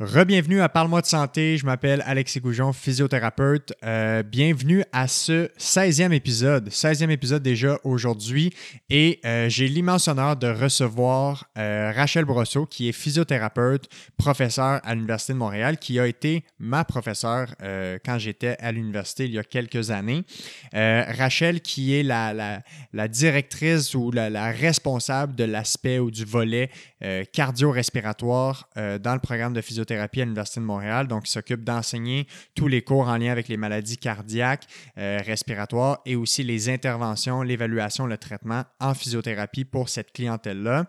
Rebienvenue à Parle-moi de santé. Je m'appelle Alexis Goujon, physiothérapeute. Euh, bienvenue à ce 16e épisode. 16e épisode déjà aujourd'hui. Et euh, j'ai l'immense honneur de recevoir euh, Rachel Brosseau, qui est physiothérapeute, professeur à l'Université de Montréal, qui a été ma professeure quand j'étais à l'université il y a quelques années. Rachel, qui est la, directrice ou la, la responsable de l'aspect ou du volet cardio-respiratoire dans le programme de physiothérapie à l'Université de Montréal. Donc, il s'occupe d'enseigner tous les cours en lien avec les maladies cardiaques, euh, respiratoires et aussi les interventions, l'évaluation, le traitement en physiothérapie pour cette clientèle-là.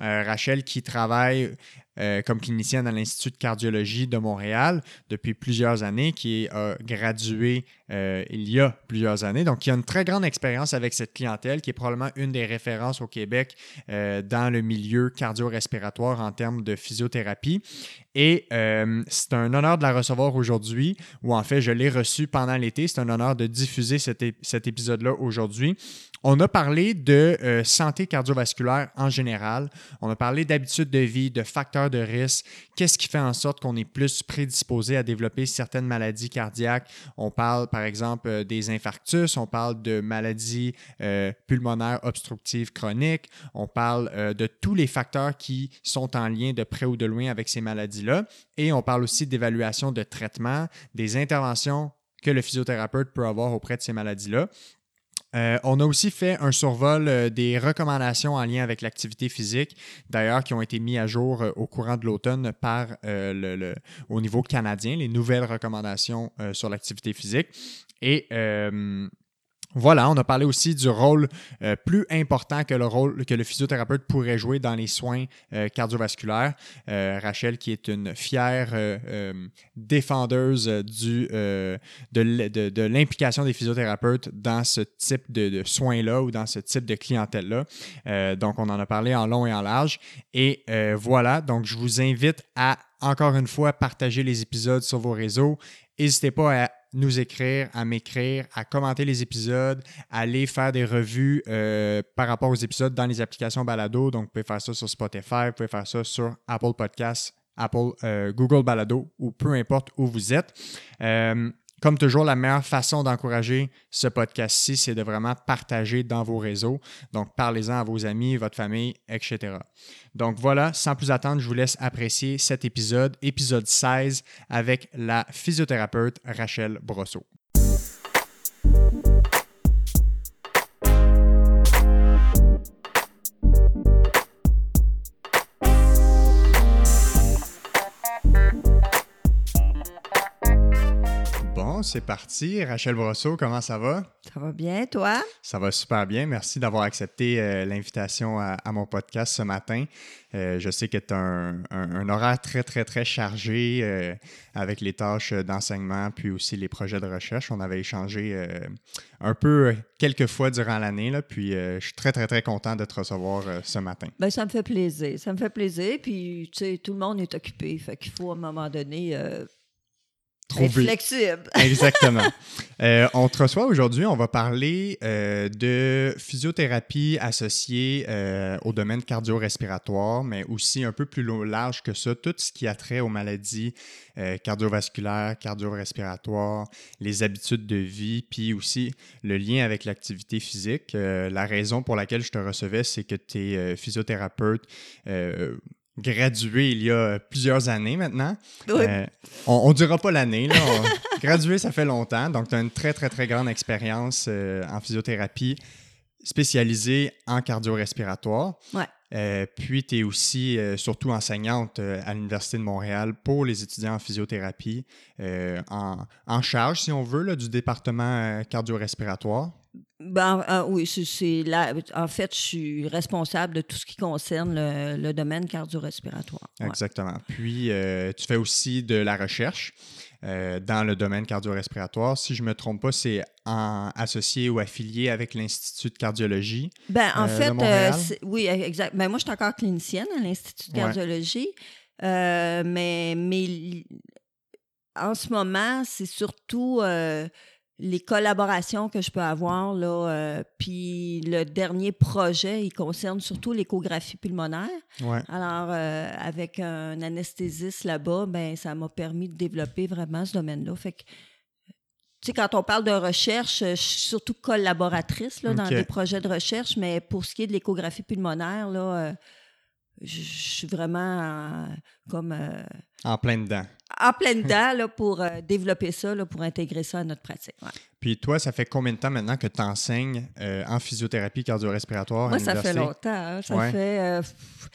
Euh, Rachel qui travaille euh, comme clinicienne à l'Institut de cardiologie de Montréal depuis plusieurs années, qui a gradué euh, il y a plusieurs années. Donc, qui a une très grande expérience avec cette clientèle, qui est probablement une des références au Québec dans le milieu cardio-respiratoire en termes de physiothérapie. Et c'est un honneur de la recevoir aujourd'hui, ou en fait, je l'ai reçue pendant l'été. C'est un honneur de diffuser cet, cet épisode-là aujourd'hui. On a parlé de euh, santé cardiovasculaire en général. On a parlé d'habitudes de vie, de facteurs de risque, qu'est-ce qui fait en sorte qu'on est plus prédisposé à développer certaines maladies cardiaques? On parle par exemple euh, des infarctus, on parle de maladies euh, pulmonaires obstructives chroniques, on parle de tous les facteurs qui sont en lien de près ou de loin avec ces maladies-là. Et on parle aussi d'évaluation de traitement, des interventions que le physiothérapeute peut avoir auprès de ces maladies-là. Euh, on a aussi fait un survol euh, des recommandations en lien avec l'activité physique, d'ailleurs, qui ont été mis à jour euh, au courant de l'automne par le, au niveau canadien, les nouvelles recommandations sur l'activité physique. Et voilà, on a parlé aussi du rôle euh, plus important que le rôle que le physiothérapeute pourrait jouer dans les soins euh, cardiovasculaires. Euh, Rachel, qui est une fière défendeuse de, l'implication des physiothérapeutes dans ce type de, soins-là ou dans ce type de clientèle-là. donc, on en a parlé en long et en large. Et voilà, donc je vous invite à, encore une fois, partager les épisodes sur vos réseaux. N'hésitez pas à nous écrire, à m'écrire, à commenter les épisodes, aller faire des revues euh, par rapport aux épisodes dans les applications Balado. Donc, vous pouvez faire ça sur Spotify, vous pouvez faire ça sur Apple Podcasts, Apple, euh, Google Balado ou peu importe où vous êtes. Euh, comme toujours, la meilleure façon d'encourager ce podcast-ci, c'est de vraiment partager dans vos réseaux. Donc, parlez-en à vos amis, votre famille, etc. Donc voilà, sans plus attendre, je vous laisse apprécier cet épisode, épisode 16, avec la physiothérapeute Rachel Brosseau. C'est parti. Rachel Brosseau, comment ça va? Ça va bien, toi? Ça va super bien. Merci d'avoir accepté euh, l'invitation à, mon podcast ce matin. Euh, je sais que tu as un, horaire très, très, très chargé euh, avec les tâches d'enseignement puis aussi les projets de recherche. On avait échangé un peu quelques fois durant l'année, puis je suis très, très, très content de te recevoir ce matin. Bien, ça me fait plaisir. Ça me fait plaisir. Puis, tu sais, tout le monde est occupé. Fait qu'il faut à un moment donné flexible. Exactement. Euh, on te reçoit aujourd'hui, on va parler euh, de physiothérapie associée euh, au domaine cardio-respiratoire, mais aussi un peu plus large que ça, tout ce qui a trait aux maladies cardiovasculaires, cardio-respiratoires, les habitudes de vie, puis aussi le lien avec l'activité physique. la raison pour laquelle je te recevais, c'est que tu es physiothérapeute gradué il y a plusieurs années maintenant. Euh, on ne dira pas l'année. gradué, ça fait longtemps. Donc, tu as une très, très, très grande expérience euh, en physiothérapie spécialisée en cardio-respiratoire. Ouais. Euh, puis, tu es aussi surtout enseignante à l'Université de Montréal pour les étudiants en physiothérapie, en, en, charge, si on veut, là, du département cardio-respiratoire. Ben, ah, oui, c'est là. En fait, je suis responsable de tout ce qui concerne le, domaine cardio-respiratoire. Exactement. Puis, euh, tu fais aussi de la recherche euh, dans le domaine cardio-respiratoire. Si je ne me trompe pas, c'est associé ou affilié avec l'Institut de cardiologie. Ben, en euh, fait, oui, exact. Ben, moi, je suis encore clinicienne à l'Institut de cardiologie. mais, mais en ce moment, c'est surtout les collaborations que je peux avoir, là, euh, puis le dernier projet, il concerne surtout l'échographie pulmonaire. Ouais. Alors, euh, avec un anesthésiste là-bas, ben, ça m'a permis de développer vraiment ce domaine-là. Fait que, tu sais, quand on parle de recherche, je suis surtout collaboratrice là, dans des projets de recherche, mais pour ce qui est de l'échographie pulmonaire, là, euh, je suis vraiment euh, comme euh, En plein dedans. en pleine dedans là, pour euh, développer ça, là, pour intégrer ça à notre pratique. ouais. Puis toi, ça fait combien de temps maintenant que tu enseignes en physiothérapie cardio-respiratoire à Moi, ça fait longtemps. hein. Ça Ouais. fait. pff,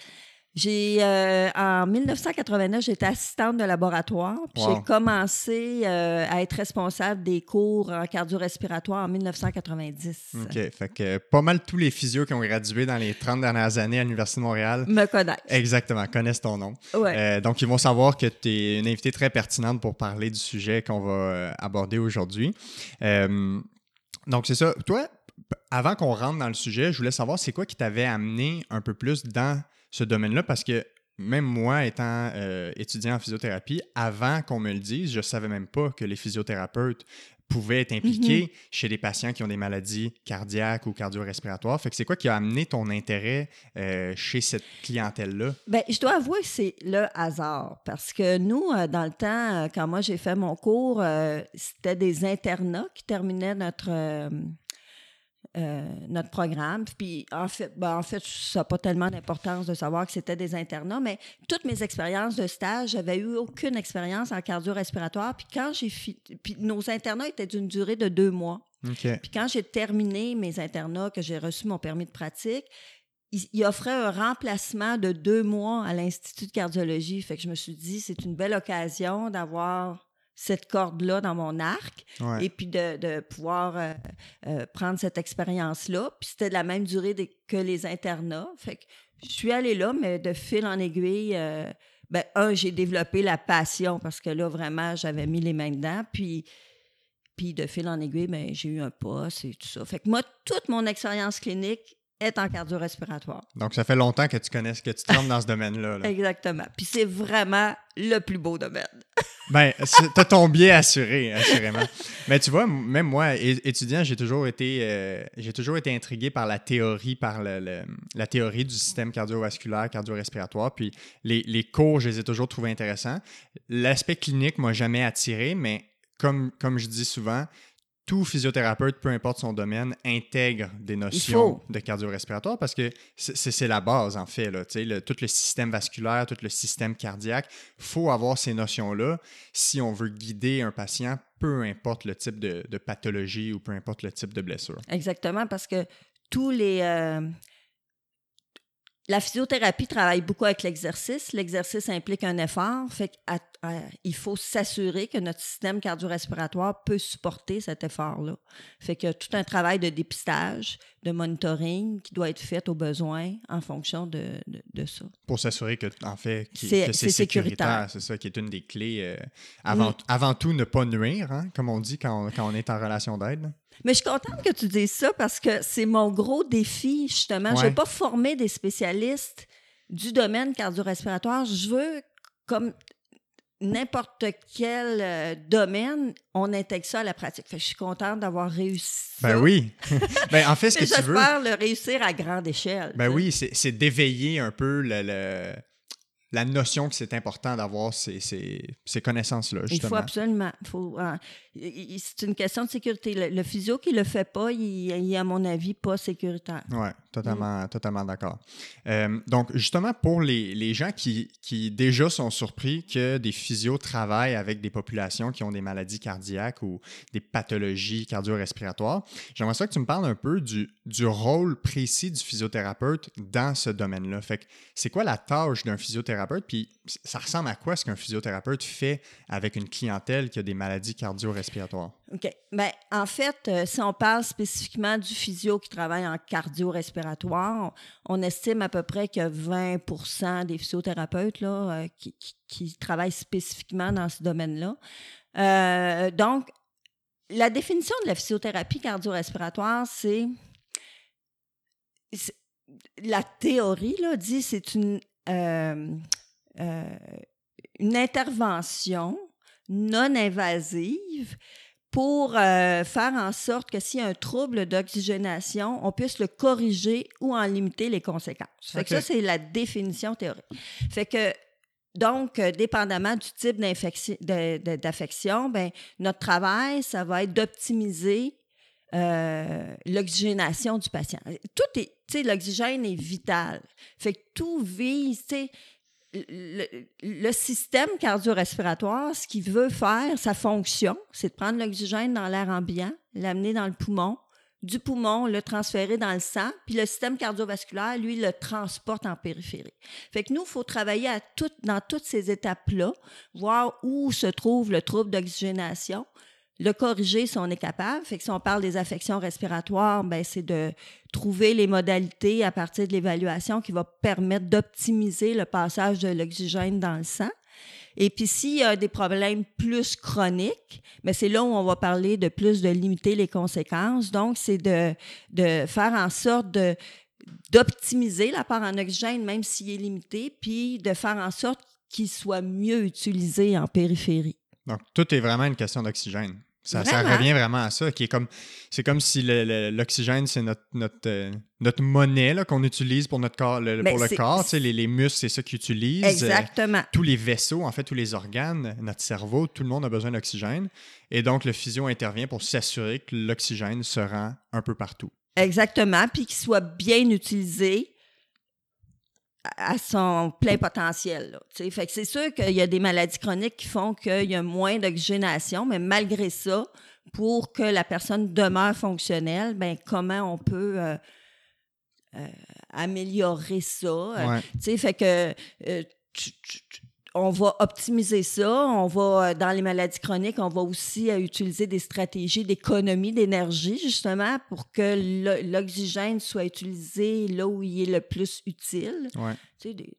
j'ai euh, en 1989, j'étais assistante de laboratoire. Puis Wow. j'ai commencé euh, à être responsable des cours en cardio-respiratoire en 1990. OK. Fait que pas mal tous les physios qui ont gradué dans les 30 dernières années à l'Université de Montréal, Me connaissent. exactement, connaissent ton nom. Ouais. Euh, donc, ils vont savoir que tu es une invitée très pertinente pour parler du sujet qu'on va aborder aujourd'hui. Donc, c'est ça. Toi, avant qu'on rentre dans le sujet, je voulais savoir c'est quoi qui t'avait amené un peu plus dans ce domaine-là parce que même moi, étant euh, étudiant en physiothérapie, avant qu'on me le dise, je ne savais même pas que les physiothérapeutes pouvaient être impliqués chez des patients qui ont des maladies cardiaques ou cardio-respiratoires. Fait que c'est quoi qui a amené ton intérêt euh, chez cette clientèle-là? Ben, je dois avouer que c'est le hasard. Parce que nous, euh, dans le temps, quand moi j'ai fait mon cours, euh, c'était des internats qui terminaient notre, euh, notre programme. Puis en fait, ben, en fait ça n'a pas tellement d'importance de savoir que c'était des internats, mais toutes mes expériences de stage, j'avais eu aucune expérience en cardio-respiratoire. Puis quand j'ai fi- puis nos internats étaient d'une durée de deux mois. Puis quand j'ai terminé mes internats, que j'ai reçu mon permis de pratique, il, il offrait un remplacement de deux mois à l'Institut de cardiologie. Fait que je me suis dit, c'est une belle occasion d'avoir cette corde-là dans mon arc Ouais. et puis de, de pouvoir euh, euh, prendre cette expérience-là. Puis c'était de la même durée que les internats. Fait que je suis allée là, mais de fil en aiguille, euh, ben, un, j'ai développé la passion parce que là, vraiment, j'avais mis les mains dedans. Puis, puis de fil en aiguille, ben, j'ai eu un poste et tout ça. Fait que moi, toute mon expérience clinique est en cardio-respiratoire. Donc, ça fait longtemps que tu connais, que tu te rentres dans ce domaine-là. là. Exactement. Puis c'est vraiment le plus beau domaine. Ben, t'as ton biais assuré, assurément. Mais tu vois, même moi, étudiant, j'ai toujours été, euh, j'ai toujours été intrigué par la théorie, par le- le- la théorie du système cardiovasculaire, cardio-respiratoire. Puis les, les cours, je les ai toujours trouvés intéressants. L'aspect clinique m'a jamais attiré, mais comme, comme je dis souvent, tout physiothérapeute, peu importe son domaine, intègre des notions de cardio-respiratoire parce que c'est- la base, en fait. Là, le- tout le système vasculaire, tout le système cardiaque, faut avoir ces notions-là si on veut guider un patient, peu importe le type de, de pathologie ou peu importe le type de blessure. Exactement, parce que tous les. euh, la physiothérapie travaille beaucoup avec l'exercice. L'exercice implique un effort. Fait qu'il faut s'assurer que notre système cardio-respiratoire peut supporter cet effort-là. Fait que tout un travail de dépistage, de monitoring qui doit être fait au besoin en fonction de, de, de ça. Pour s'assurer que, en fait, qu'il- C'est- que c'est c'est sécuritaire. C'est ça qui est une des clés. euh, avant, avant tout, ne pas nuire, hein, comme on dit quand on, quand on est en relation d'aide. Mais je suis contente que tu dises ça parce que c'est mon gros défi, justement. Je ne veux pas former des spécialistes du domaine cardio-respiratoire. Je veux, comme n'importe quel euh, domaine, on intègre ça à la pratique. Fait que je suis contente d'avoir réussi. Ben oui. ben, en fait, ce que tu veux. J'espère le réussir à grande échelle. Ben oui, c'est c'est d'éveiller un peu le- le- la notion que c'est important d'avoir ces, ces- ces connaissances-là, Il justement. faut absolument. faut, euh, il- il- c'est une question de sécurité. Le, le physio qui le fait pas, il, il est, à mon avis, pas sécuritaire. Oui, totalement, Mm. totalement d'accord. Euh, donc, justement, pour les, les gens qui, qui déjà sont surpris que des physios travaillent avec des populations qui ont des maladies cardiaques ou des pathologies cardio-respiratoires, j'aimerais ça que tu me parles un peu du, du rôle précis du physiothérapeute dans ce domaine-là. Fait que c'est quoi la tâche d'un physiothérapeute, puis ça ressemble à quoi ce qu'un physiothérapeute fait avec une clientèle qui a des maladies cardio-respiratoires? OK. Ben, en fait, euh, si on parle spécifiquement du physio qui travaille en cardio-respiratoire, on, estime à peu près que 20% des physiothérapeutes là, euh, qui, travaillent spécifiquement dans ce domaine-là. Euh, donc, la définition de la physiothérapie cardio-respiratoire, c'est. La théorie là, dit c'est une intervention non invasive pour euh, faire en sorte que s'il y a un trouble d'oxygénation, on puisse le corriger ou en limiter les conséquences. Fait que OK. ça, c'est la définition théorique. Fait que, donc, euh, dépendamment du type d'affection, ben, notre travail, ça va être d'optimiser euh, l'oxygénation du patient. Tout est, tu sais, l'oxygène est vital. Fait que tout vise, tu sais, le, système cardio-respiratoire, ce qu'il veut faire, sa fonction, c'est de prendre l'oxygène dans l'air ambiant, l'amener dans le poumon, du poumon, le transférer dans le sang, puis le système cardiovasculaire, lui, le transporte en périphérie. Fait que nous, il faut travailler dans toutes ces étapes-là, voir où se trouve le trouble d'oxygénation, le corriger si on est capable. Fait que si on parle des affections respiratoires, ben c'est de trouver les modalités à partir de l'évaluation qui va permettre d'optimiser le passage de l'oxygène dans le sang. Et puis s'il y a des problèmes plus chroniques, mais c'est là où on va parler de plus de limiter les conséquences. Donc, c'est de, de faire en sorte de d'optimiser l'apport en oxygène, même s'il est limité, puis de faire en sorte qu'il soit mieux utilisé en périphérie. Donc, tout est vraiment une question d'oxygène. Ça, revient vraiment à ça, qui est comme c'est comme si l'oxygène, c'est notre, notre, euh, notre monnaie qu'on utilise pour notre corps, le, Mais pour le corps. Les, les muscles, c'est ça qu'ils utilisent. Euh, Exactement. tous les vaisseaux, en fait, tous les organes, notre cerveau, tout le monde a besoin d'oxygène. Et donc, le physio intervient pour s'assurer que l'oxygène se rend un peu partout. Exactement, puis qu'il soit bien utilisé à son plein potentiel. là, fait que c'est sûr qu'il y a des maladies chroniques qui font qu'il y a moins d'oxygénation, mais malgré ça, pour que la personne demeure fonctionnelle, ben comment on peut euh, euh, améliorer ça? Euh, Ouais. fait que tu- tu- tu- on va optimiser ça. On va, euh, dans les maladies chroniques, on va aussi euh, utiliser des stratégies d'économie d'énergie, justement, pour que l'o- l'oxygène soit utilisé là où il est le plus utile. Ouais. Tu sais, des-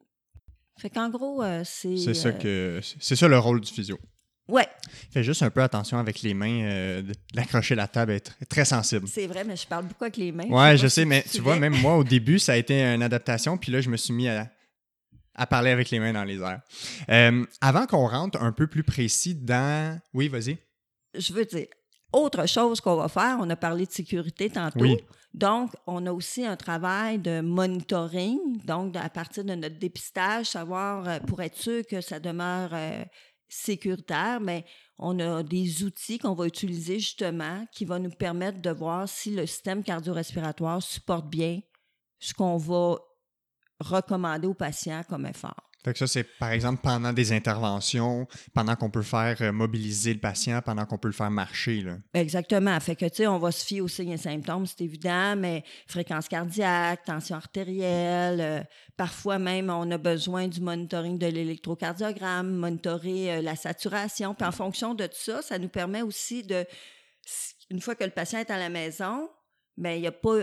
Fait qu'en gros, euh, c'est. C'est ça que c'est ça le rôle du physio. Ouais, Fais juste un peu attention avec les mains, euh, d'accrocher la table est tr- très sensible. c'est vrai, mais je parle beaucoup avec les mains. Ouais, je sais, mais tu vois, même moi, au début, ça a été une adaptation, puis là, je me suis mis à, à parler avec les mains dans les airs. Euh, avant qu'on rentre un peu plus précis dans... Oui, vas-y. je veux dire, autre chose qu'on va faire, on a parlé de sécurité tantôt. Oui. Donc, on a aussi un travail de monitoring, donc à partir de notre dépistage, savoir euh, pour être sûr que ça demeure euh, sécuritaire, mais on a des outils qu'on va utiliser justement qui vont nous permettre de voir si le système cardio-respiratoire supporte bien ce qu'on va recommander aux patients comme effort. Fait que ça, c'est par exemple pendant des interventions, pendant qu'on peut faire euh, mobiliser le patient, pendant qu'on peut le faire marcher. Là. Exactement. Fait que, tu sais, on va se fier aux signes et symptômes, c'est évident, mais fréquence cardiaque, tension artérielle, euh, parfois même, on a besoin du monitoring de l'électrocardiogramme, monitorer euh, la saturation. Puis en fonction de tout ça, ça nous permet aussi de, une fois que le patient est à la maison, bien, il n'y a pas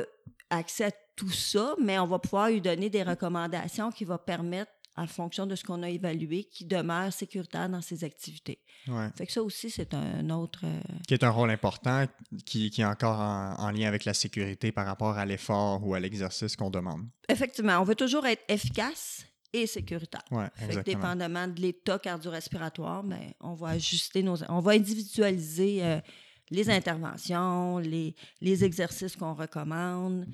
accès à tout ça, mais on va pouvoir lui donner des recommandations qui vont permettre, en fonction de ce qu'on a évalué, qu'il demeure sécuritaire dans ses activités. Ouais. Fait que ça aussi, c'est un autre... euh, Qui est un rôle important, qui, qui est encore en, en lien avec la sécurité par rapport à l'effort ou à l'exercice qu'on demande. Effectivement, on veut toujours être efficace et sécuritaire. Oui, Fait que dépendamment de l'état cardio-respiratoire, ben, on va ajuster nos... On va individualiser euh, les interventions, les, les exercices qu'on recommande,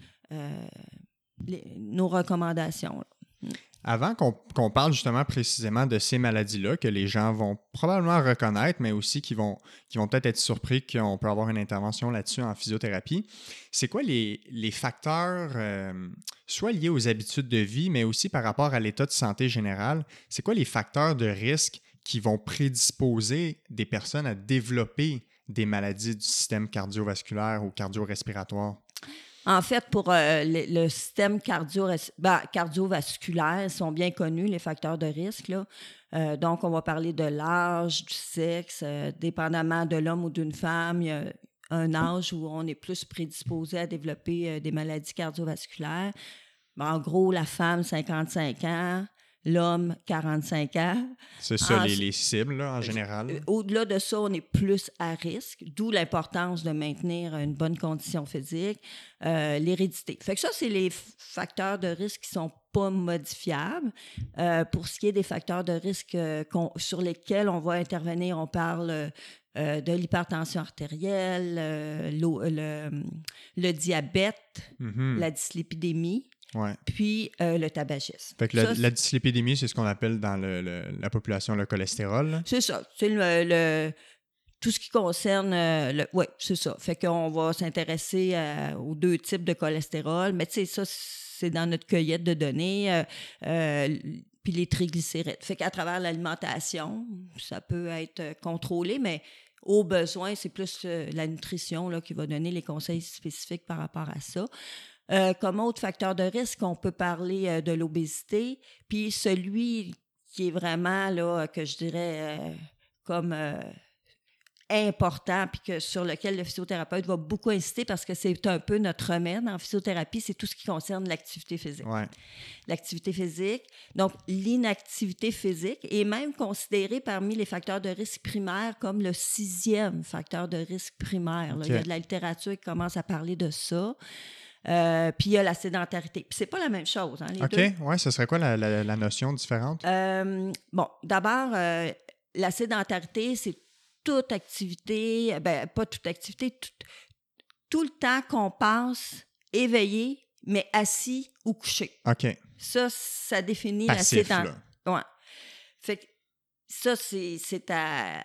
les- nos recommandations. là. Avant qu'on qu'on parle justement précisément de ces maladies-là, que les gens vont probablement reconnaître, mais aussi qui vont, qui vont peut-être être surpris qu'on peut avoir une intervention là-dessus en physiothérapie, c'est quoi les, les facteurs, euh, soit liés aux habitudes de vie, mais aussi par rapport à l'état de santé général, c'est quoi les facteurs de risque qui vont prédisposer des personnes à développer des maladies du système cardiovasculaire ou cardio-respiratoire? En fait, pour euh, le, système ben, cardiovasculaire, ils sont bien connus, les facteurs de risque. Euh, donc, on va parler de l'âge, du sexe, euh, dépendamment de l'homme ou d'une femme. Il y a un âge où on est plus prédisposé à développer des maladies cardiovasculaires. En gros, la femme, 55 ans, l'homme, 45 ans. C'est ça, les, les cibles là, en général. Euh, Au-delà de ça, on est plus à risque, d'où l'importance de maintenir une bonne condition physique, euh, l'hérédité. Fait que ça, c'est les facteurs de risque qui sont pas modifiables. Euh, pour ce qui est des facteurs de risque euh, sur lesquels on va intervenir, on parle euh, de l'hypertension artérielle, le, le diabète, Mhm. la dyslipidémie, Ouais. puis euh, le tabagisme. Fait que la, Ça, c'est- la dyslipidémie, c'est ce qu'on appelle dans le- le- la population le cholestérol. C'est ça. C'est le, le- tout ce qui concerne euh, le. Oui, c'est ça. Fait qu'on va s'intéresser euh, aux deux types de cholestérol. Mais tu sais, ça, c'est dans notre cueillette de données. euh, euh, puis les triglycérides. Fait qu'à travers l'alimentation, ça peut être contrôlé, mais au besoin, c'est plus la nutrition là, qui va donner les conseils spécifiques par rapport à ça. Euh, comme autre facteur de risque, on peut parler euh, de l'obésité, puis celui qui est vraiment, là, que je dirais, euh, comme important, puis que sur lequel le physiothérapeute va beaucoup insister parce que c'est un peu notre remède en physiothérapie, c'est tout ce qui concerne l'activité physique. Ouais. L'activité physique, donc l'inactivité physique est même considérée parmi les facteurs de risque primaires comme le sixième facteur de risque primaire. là. Il y a de la littérature qui commence à parler de ça. Euh, puis il y a la sédentarité. Puis c'est pas la même chose, hein, les deux. OK. Ouais, ce serait quoi la, la- la notion différente? Euh, bon, d'abord, euh, la sédentarité, c'est toute activité, ben, pas toute activité, tout, tout le temps qu'on passe éveillé, mais assis ou couché. OK. Ça, ça définit Passif, la sédentarité. Ouais. Fait que ça, c'est c'est à,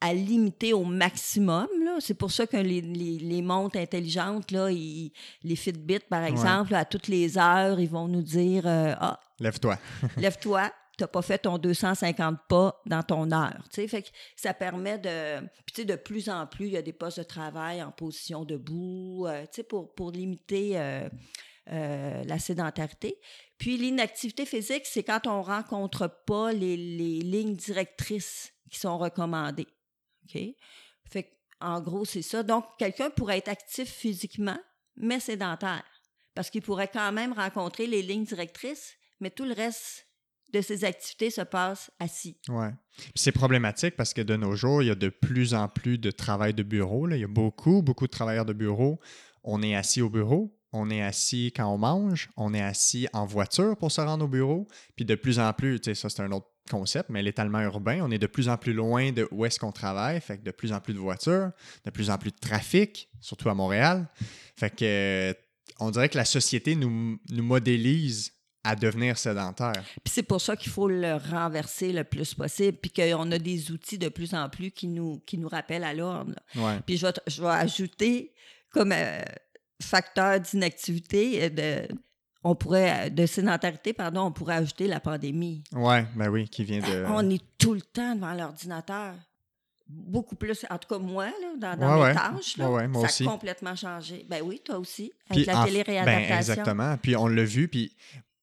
à limiter au maximum. Là. C'est pour ça que les, les, les montres intelligentes, là, ils- les Fitbit, par exemple, à toutes les heures, ils vont nous dire euh, Ah, Lève-toi. lève-toi, tu n'as pas fait ton 250 pas dans ton heure. Fait que ça permet de. Puis, de plus en plus, il y a des postes de travail en position debout, euh, pour, pour limiter euh, la sédentarité. Puis, l'inactivité physique, c'est quand on ne rencontre pas les, les lignes directrices qui sont recommandées. OK? Fait que, en gros, c'est ça. Donc, quelqu'un pourrait être actif physiquement, mais sédentaire. Parce qu'il pourrait quand même rencontrer les lignes directrices, mais tout le reste de ses activités se passe assis. Puis C'est problématique parce que de nos jours, il y a de plus en plus de travail de bureau. Il y a beaucoup, beaucoup de travailleurs de bureau. On est assis au bureau, on est assis quand on mange, on est assis en voiture pour se rendre au bureau. Puis de plus en plus, tu sais, ça c'est un autre concept, mais l'étalement urbain, on est de plus en plus loin de où est-ce qu'on travaille. Fait que de plus en plus de voitures, de plus en plus de trafic, surtout à Montréal. Fait que euh, on dirait que la société nous, nous modélise à devenir sédentaire. Puis c'est pour ça qu'il faut le renverser le plus possible, puis qu'on a des outils de plus en plus qui nous, qui nous rappellent à l'ordre. Ouais. Puis je vais, je vais ajouter comme euh, facteur d'inactivité, euh, de, on pourrait, de sédentarité, pardon, on pourrait ajouter la pandémie. Ouais, ben oui, qui vient de. On est tout le temps devant l'ordinateur. Beaucoup plus, en tout cas moi, là, dans, dans Ouais, mes ouais. tâches, là, Ouais, moi ça aussi. a complètement changé. Ben oui, toi aussi, Puis avec la en- télé-réadaptation. Ben, exactement. Puis on l'a vu. Puis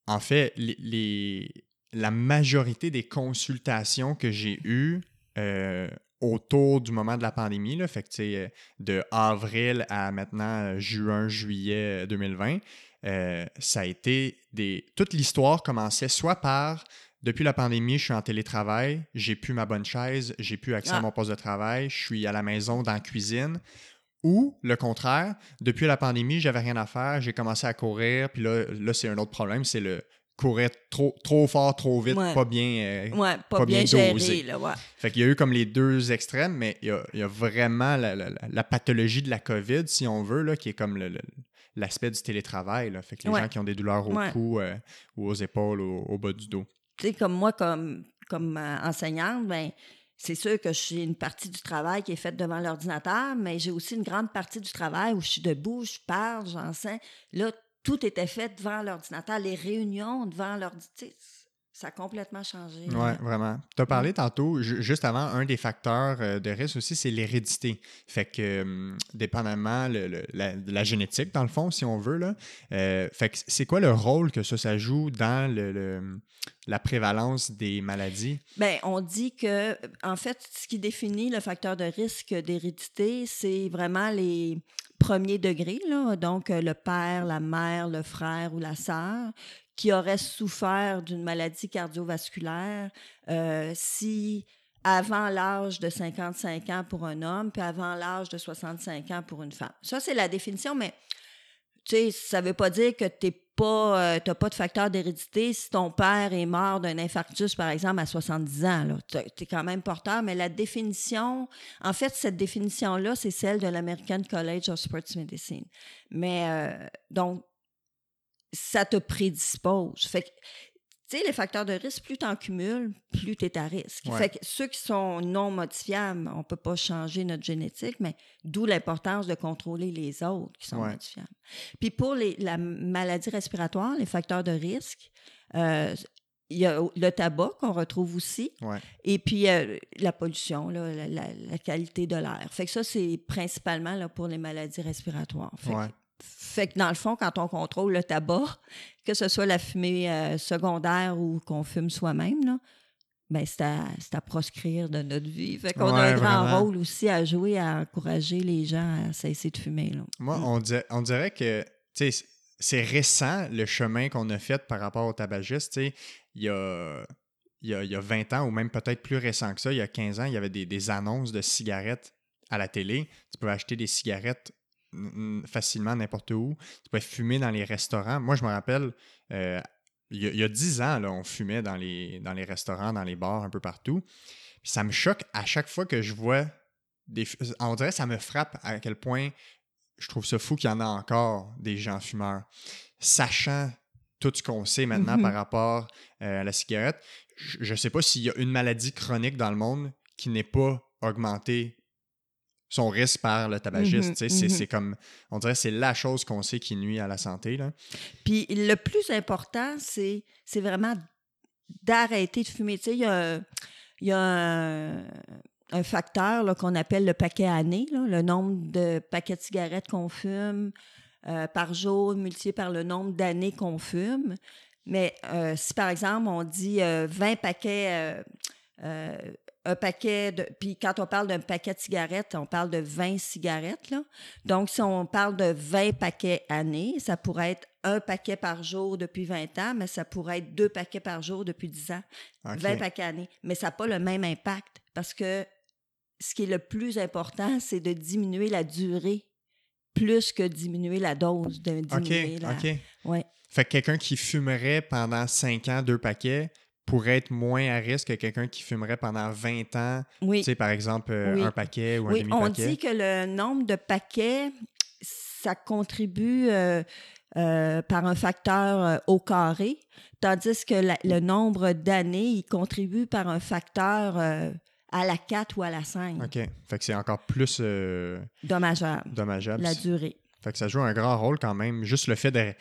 en fait, les, les- la majorité des consultations que j'ai eues euh, autour du moment de la pandémie, là, fait que euh, de avril à maintenant euh, juin, juillet euh, 2020, euh, ça a été des. Toute l'histoire commençait soit par. Depuis la pandémie, je suis en télétravail, j'ai plus ma bonne chaise, j'ai plus accès à Ah. mon poste de travail, je suis à la maison dans la cuisine. Ou le contraire, depuis la pandémie, j'avais rien à faire, j'ai commencé à courir, puis là, là c'est un autre problème, c'est le courir trop, trop fort, trop vite, Ouais. pas bien. euh, Ouais, pas, pas bien, bien dosé. géré, là, ouais. Fait qu'il y a eu comme les deux extrêmes, mais il y a, il y a vraiment la, la- la- pathologie de la COVID, si on veut, là, qui est comme l'aspect du télétravail. Là. Fait que les gens qui ont des douleurs au cou euh, ou aux épaules ou au bas du dos. Tu sais, comme moi, comme, comme euh, enseignante, ben, c'est sûr que j'ai une partie du travail qui est faite devant l'ordinateur, mais j'ai aussi une grande partie du travail où je suis debout, je parle, j'enseigne. Là, tout était fait devant l'ordinateur, les réunions devant l'ordinateur. Ça a complètement changé. Oui, vraiment. Tu as parlé tantôt, ju- juste avant, un des facteurs euh, de risque aussi, c'est l'hérédité. Fait que, hum, dépendamment la, de la génétique, dans le fond, si on veut, là, euh, fait que c'est quoi le rôle que ça, ça joue dans le, le- la prévalence des maladies? Bien, on dit que, en fait, ce qui définit le facteur de risque d'hérédité, c'est vraiment les premiers degrés, là, donc euh, le père, la mère, le frère ou la sœur, qui auraient souffert d'une maladie cardiovasculaire euh, si avant l'âge de 55 ans pour un homme, puis avant l'âge de 65 ans pour une femme. Ça, c'est la définition, mais tu sais, ça ne veut pas dire que tu n'es pas, n'as pas de facteur d'hérédité si ton père est mort d'un infarctus, par exemple, à 70 ans. Tu es quand même porteur, mais la définition, en fait, cette définition-là, c'est celle de l'American College of Sports Medicine. Mais donc, ça te prédispose. Fait que tu sais, les facteurs de risque, plus tu en cumules, plus tu es à risque. Fait que ceux qui sont non modifiables, on ne peut pas changer notre génétique, mais d'où l'importance de contrôler les autres qui sont modifiables. Puis pour les, la maladie respiratoire, les facteurs de risque, euh, il y a le tabac qu'on retrouve aussi, et puis euh, la pollution, la, la, qualité de l'air. Fait que ça, c'est principalement là, pour les maladies respiratoires. Fait fait que dans le fond, quand on contrôle le tabac, que ce soit la fumée euh, secondaire ou qu'on fume soi-même, ben c'est à, proscrire de notre vie. Fait qu'on a un grand rôle aussi à jouer à encourager les gens à cesser de fumer. Moi, mm. on, dirait, que c'est récent le chemin qu'on a fait par rapport au tabagistes. Il y a, il, y a, 20 ans, ou même peut-être plus récent que ça, il y a 15 ans, il y avait des, des annonces de cigarettes à la télé. Tu pouvais acheter des cigarettes facilement n'importe où. Tu peux fumer dans les restaurants. Moi, je me rappelle, euh, il, y a, dix ans, là, on fumait dans les, dans les restaurants, dans les bars, un peu partout. ça me choque à chaque fois que je vois des. On dirait ça me frappe à quel point je trouve ça fou qu'il y en a encore des gens fumeurs. Sachant tout ce qu'on sait maintenant par mm-hmm. rapport euh, à la cigarette, je ne sais pas s'il y a une maladie chronique dans le monde qui n'est pas augmentée son risque par le tabagiste. Mhm, mhm. C'est comme, on dirait c'est la chose qu'on sait qui nuit à la santé. Là. Puis le plus important, c'est vraiment d'arrêter de fumer. Il y a, y a un, facteur qu'on appelle le paquet année, le nombre de paquets de cigarettes qu'on fume euh, par jour multiplié par le nombre d'années qu'on fume. Mais euh, si par exemple on dit 20 euh, paquets un paquet de. Puis quand on parle d'un paquet de cigarettes, on parle de 20 cigarettes. Là. Donc, si on parle de 20 paquets année, ça pourrait être un paquet par jour depuis 20 ans, mais ça pourrait être deux paquets par jour depuis 10 ans. 20 paquets année. Mais ça n'a pas le même impact parce que ce qui est le plus important, c'est de diminuer la durée plus que diminuer la dose. De diminuer OK, OK. Ouais. Fait que quelqu'un qui fumerait pendant 5 ans deux paquets pourrait être moins à risque que quelqu'un qui fumerait pendant 20 ans, oui. tu sais, par exemple, euh, un paquet ou un demi-paquet. On dit que le nombre de paquets, ça contribue euh, euh, par un facteur au carré, tandis que le nombre d'années, il contribue par un facteur à la 4 ou à la 5. OK. Fait que c'est encore plus... dommageable. Dommageable. La durée. Fait que ça joue un grand rôle quand même. Juste le fait de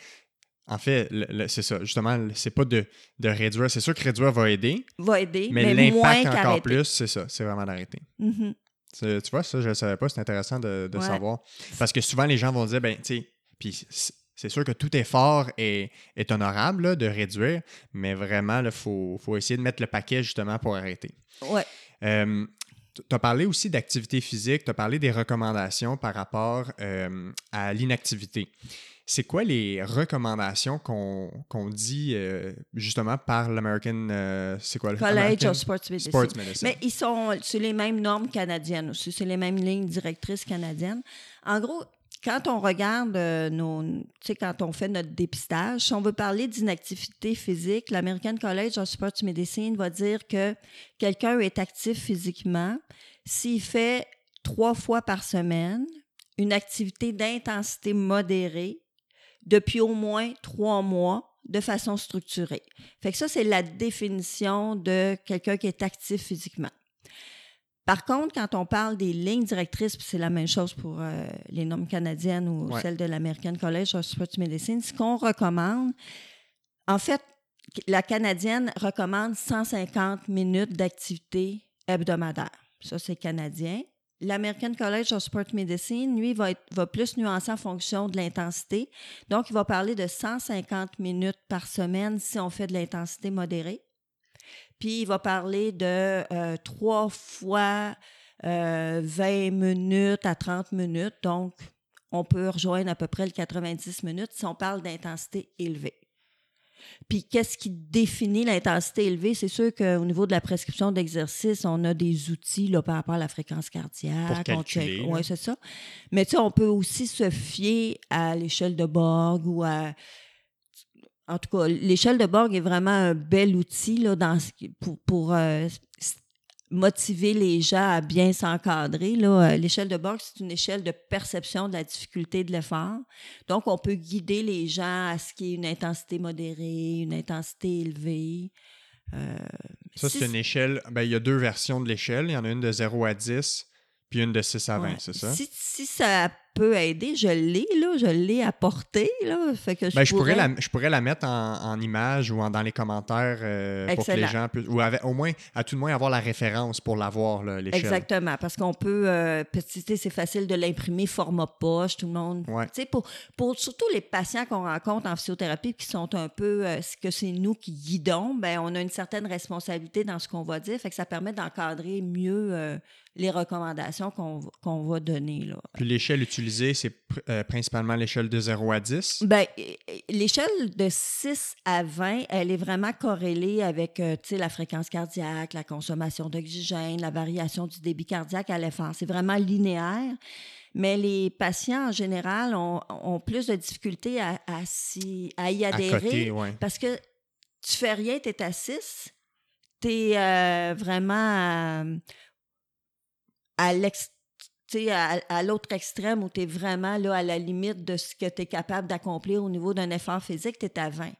en fait, c'est ça. Justement, c'est pas de, réduire. C'est sûr que réduire va aider. Va aider. Mais, l'impact encore plus, c'est ça. C'est vraiment d'arrêter. Mm-hmm. Tu vois, ça, je ne savais pas. C'est intéressant de, savoir. Parce que souvent, les gens vont dire, ben, tu sais, puis c'est sûr que tout effort est, est honorable de réduire, mais vraiment, il faut, essayer de mettre le paquet justement pour arrêter. Ouais. Euh, tu as parlé aussi d'activité physique, tu as parlé des recommandations par rapport euh, à l'inactivité c'est quoi les recommandations qu'on dit euh, justement par l'American euh, c'est quoi College of Sports Medicine. Mais ils sont sur les mêmes normes canadiennes aussi, c'est les mêmes lignes directrices canadiennes. En gros, quand on regarde euh, nos, tu sais, quand on fait notre dépistage, si on veut parler d'inactivité physique, l'American College of Sports Medicine va dire que quelqu'un est actif physiquement s'il fait trois fois par semaine une activité d'intensité modérée depuis au moins trois mois de façon structurée. Fait que ça, c'est la définition de quelqu'un qui est actif physiquement. Par contre, quand on parle des lignes directrices, c'est la même chose pour euh, les normes canadiennes ou celles de l'American College of Sports Medicine, ce qu'on recommande, en fait, la canadienne recommande 150 minutes d'activité hebdomadaire. Ça, c'est canadien. L'American College of Sport Medicine, lui, va, va plus nuancer en fonction de l'intensité. Donc, il va parler de 150 minutes par semaine si on fait de l'intensité modérée. Puis, il va parler de euh, trois fois 20 euh, minutes à 30 minutes. Donc, on peut rejoindre à peu près le 90 minutes si on parle d'intensité élevée. Puis qu'est-ce qui définit l'intensité élevée? C'est sûr qu'au niveau de la prescription d'exercice, on a des outils là, par rapport à la fréquence cardiaque. Oui, c'est ça. Mais tu sais, on peut aussi se fier à l'échelle de Borg ou à en tout cas, l'échelle de Borg est vraiment un bel outil là, dans, pour, pour euh, motiver les gens à bien s'encadrer. Euh, l'échelle de Borg, c'est une échelle de perception de la difficulté de l'effort. Donc, on peut guider les gens à ce qui est une intensité modérée, une intensité élevée. Euh, ça, c'est une échelle. Ben, il y a deux versions de l'échelle. Il y en a une de 0 à 10, puis une de 6 à 20, c'est ça? Si, si, ça peut aider. Je l'ai, là, je l'ai apporté. Là, fait que je, ben, je, pourrais... la, je pourrais la mettre en, image ou dans les commentaires euh, pour que les gens puissent. Ou au moins, à tout le moins, avoir la référence pour l'avoir, l'échelle. Exactement, parce qu'on peut. Euh, c'est facile de l'imprimer format poche, tout le monde. Ouais. Pour, pour surtout les patients qu'on rencontre en physiothérapie qui sont un peu. Euh, ce que c'est nous qui guidons, ben, on a une certaine responsabilité dans ce qu'on va dire. Fait que ça permet d'encadrer mieux euh, les recommandations qu'on va donner. Là. Puis l'échelle utilisée, c'est euh, principalement l'échelle de 0 à 10? Bien, l'échelle de 6 à 20, elle est vraiment corrélée avec euh, la fréquence cardiaque, la consommation d'oxygène, la variation du débit cardiaque à l'effort. C'est vraiment linéaire. Mais les patients, en général, ont, plus de difficultés à, à, y adhérer parce que tu fais rien, tu es à 6, tu es euh, vraiment à à, l'autre extrême où tu es vraiment là, à la limite de ce que tu es capable d'accomplir au niveau d'un effort physique, tu es à 20.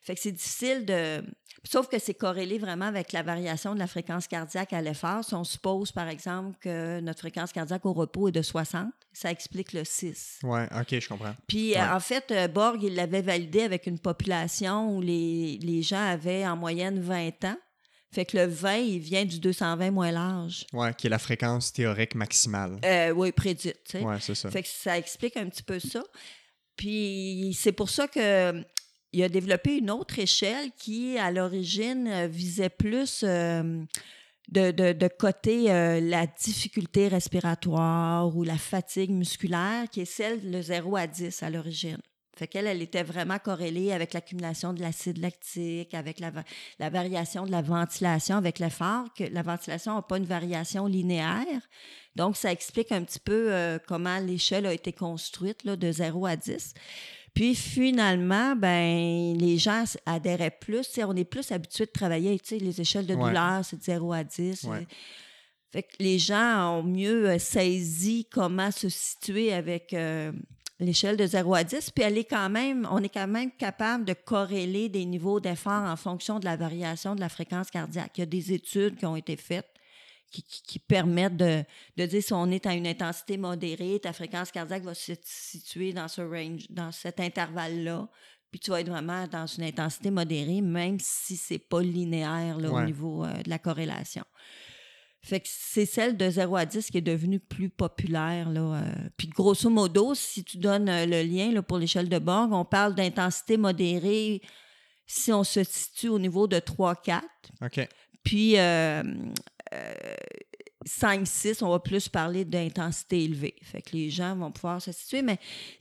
Fait que c'est difficile de. Sauf que c'est corrélé vraiment avec la variation de la fréquence cardiaque à l'effort. Si on suppose, par exemple, que notre fréquence cardiaque au repos est de 60, ça explique le 6. Oui, OK, je comprends. Puis, en fait, euh, Borg, il l'avait validé avec une population où les, les gens avaient en moyenne 20 ans. Fait que le 20, il vient du 220 moins large. Oui, qui est la fréquence théorique maximale. Euh, oui, prédite. Oui, c'est ça. Fait que ça explique un petit peu ça. Puis c'est pour ça que il a développé une autre échelle qui, à l'origine, visait plus euh, de, de, de, coter euh, la difficulté respiratoire ou la fatigue musculaire, qui est celle de 0 à 10 à l'origine. Fait qu'elle, elle était vraiment corrélée avec l'accumulation de l'acide lactique, avec la, la, variation de la ventilation, avec l'effort, que la ventilation n'a pas une variation linéaire. Donc, ça explique un petit peu euh, comment l'échelle a été construite là, de 0 à 10. Puis finalement, ben les gens adhéraient plus. On est plus habitué de travailler, tu sais, les échelles de douleur, c'est de 0 à 10. Fait que les gens ont mieux euh, saisi comment se situer avec euh, l'échelle de 0 à 10, puis elle est quand même, on est quand même capable de corréler des niveaux d'effort en fonction de la variation de la fréquence cardiaque. Il y a des études qui ont été faites qui, permettent de, dire si on est à une intensité modérée, ta fréquence cardiaque va se situer dans ce range, dans cet intervalle-là, puis tu vas être vraiment dans une intensité modérée, même si c'est pas linéaire là, au niveau euh, de la corrélation. Fait que c'est celle de 0 à 10 qui est devenue plus populaire. Là. Euh. Puis grosso modo, si tu donnes euh, le lien là, pour l'échelle de Borg, on parle d'intensité modérée si on se situe au niveau de 3-4. OK. Puis euh, 5-6, on va plus parler d'intensité élevée. Fait que les gens vont pouvoir se situer. Mais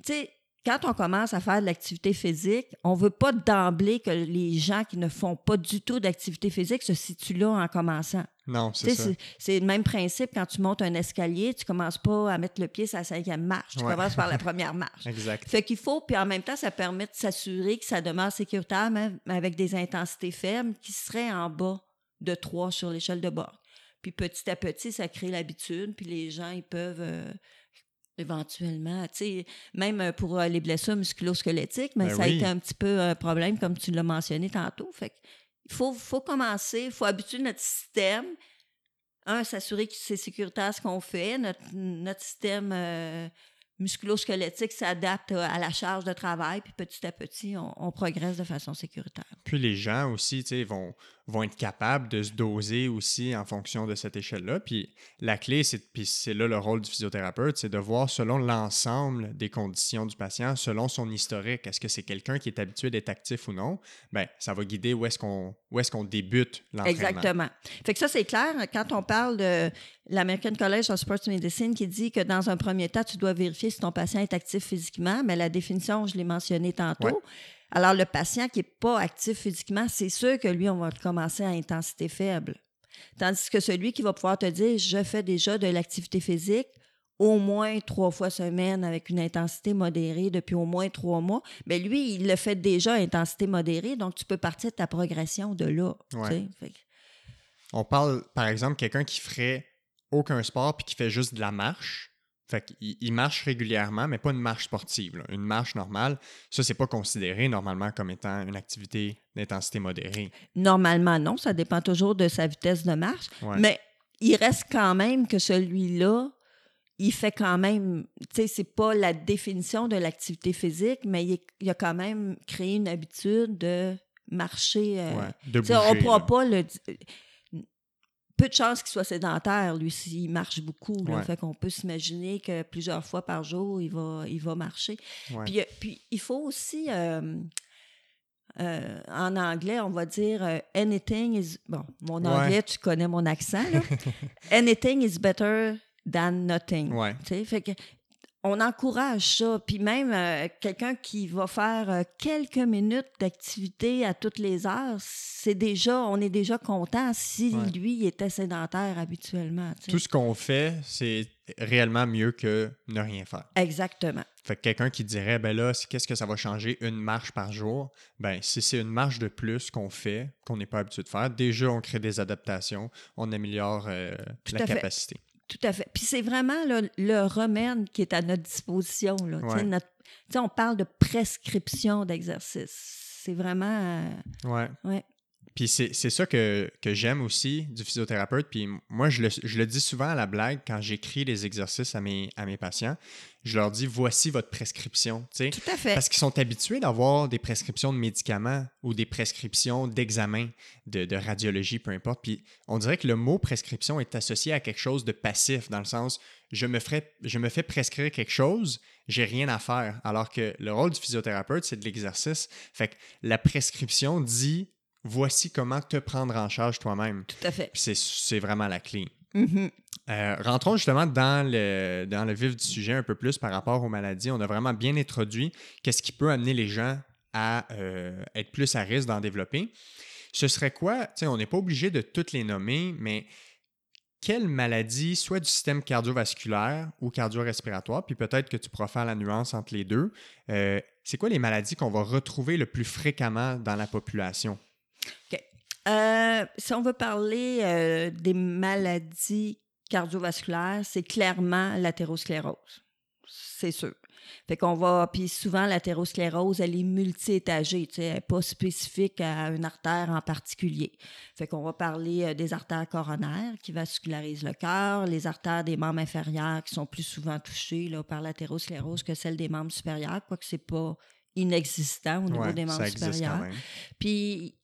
tu sais, quand on commence à faire de l'activité physique, on ne veut pas d'emblée que les gens qui ne font pas du tout d'activité physique se situent là en commençant. Non, c'est ça. C'est le même principe quand tu montes un escalier, tu ne commences pas à mettre le pied sur la cinquième marche, tu commences par la première marche. exact. Fait qu'il faut, puis en même temps, ça permet de s'assurer que ça demeure sécuritaire, même avec des intensités faibles qui seraient en bas de 3 sur l'échelle de bord. Puis petit à petit, ça crée l'habitude, puis les gens, ils peuvent... Euh, éventuellement. Tu sais, même euh, pour euh, les blessures musculo-squelettiques, mais ben ça a été un petit peu un problème, comme tu l'as mentionné tantôt. Fait il faut, faut commencer, il faut habituer notre système. Un, s'assurer que c'est sécuritaire ce qu'on fait. Notre, notre système euh, musculo-squelettique s'adapte à la charge de travail, puis petit à petit, on, progresse de façon sécuritaire. Puis les gens aussi, tu sais, vont, vont être capables de se doser aussi en fonction de cette échelle-là. Puis la clé, c'est, puis c'est là le rôle du physiothérapeute, c'est de voir selon l'ensemble des conditions du patient, selon son historique. Est-ce que c'est quelqu'un qui est habitué d'être actif ou non? Bien, ça va guider où est-ce qu'on, où est-ce qu'on débute l'entraînement. Exactement. Fait que ça, c'est clair. Quand on parle de l'American College of Sports Medicine qui dit que dans un premier temps, tu dois vérifier si ton patient est actif physiquement, mais la définition, je l'ai mentionné tantôt. Alors, le patient qui n'est pas actif physiquement, c'est sûr que lui, on va commencer à intensité faible. Tandis que celui qui va pouvoir te dire, je fais déjà de l'activité physique au moins trois fois semaine avec une intensité modérée depuis au moins trois mois, mais lui, il le fait déjà à intensité modérée, donc tu peux partir de ta progression de là. On parle, par exemple, quelqu'un qui ferait aucun sport puis qui fait juste de la marche. Fait qu'il il marche régulièrement, mais pas une marche sportive. Une marche normale, ça, c'est pas considéré normalement comme étant une activité d'intensité modérée. Normalement, non. Ça dépend toujours de sa vitesse de marche. Mais il reste quand même que celui-là, il fait quand même, tu sais, c'est pas la définition de l'activité physique, mais il, a quand même créé une habitude de marcher. Euh, de bouger, on ne pourra pas le. Peu de chances qu'il soit sédentaire, lui, s'il marche beaucoup. Fait qu'on peut s'imaginer que plusieurs fois par jour, il va, il va marcher. Puis, euh, puis, il faut aussi. Euh, en anglais, on va dire anything is. Bon, mon anglais, tu connais mon accent, là. anything is better than nothing. Fait que on encourage ça. Puis même euh, quelqu'un qui va faire euh, quelques minutes d'activité à toutes les heures, c'est déjà, on est déjà content si lui était sédentaire habituellement. Tout ce qu'on fait, c'est réellement mieux que ne rien faire. Exactement. Fait que quelqu'un qui dirait, ben là, qu'est-ce que ça va changer une marche par jour? Ben, si c'est une marche de plus qu'on fait, qu'on n'est pas habitué de faire, déjà, on crée des adaptations, on améliore euh, la capacité. Tout à fait. Puis c'est vraiment le remède qui est à notre disposition. Là. on parle de prescription d'exercice. C'est vraiment. Euh, ouais. ouais. Puis c'est ça que, j'aime aussi du physiothérapeute. Puis moi, je le, dis souvent à la blague quand j'écris les exercices à mes, à mes patients. Je leur dis voici votre prescription. Tout à fait. Parce qu'ils sont habitués d'avoir des prescriptions de médicaments ou des prescriptions d'examen, de, radiologie, peu importe. Puis on dirait que le mot prescription est associé à quelque chose de passif, dans le sens je me, je me fais prescrire quelque chose, j'ai rien à faire. Alors que le rôle du physiothérapeute, c'est de l'exercice. Fait que la prescription dit voici comment te prendre en charge toi-même. Tout à fait. C'est vraiment la clé. Mm-hmm. Euh, rentrons justement dans le, dans le vif du sujet un peu plus par rapport aux maladies. On a vraiment bien introduit qu'est-ce qui peut amener les gens à euh, être plus à risque d'en développer. Ce serait quoi? on n'est pas obligé de toutes les nommer, mais quelle maladie, soit du système cardiovasculaire ou cardio-respiratoire, puis peut-être que tu pourras faire la nuance entre les deux, euh, c'est quoi les maladies qu'on va retrouver le plus fréquemment dans la population? OK. Euh, si on veut parler euh, des maladies cardiovasculaires, c'est clairement l'athérosclérose. C'est sûr. Fait qu'on va, puis souvent l'athérosclérose, elle est multi-étagée, tu sais, elle n'est pas spécifique à une artère en particulier. Fait qu'on va parler euh, des artères coronaires qui vascularisent le cœur, les artères des membres inférieurs qui sont plus souvent touchées là, par l'athérosclérose que celles des membres supérieurs, quoique c'est pas inexistant au niveau des membres supérieurs. Puis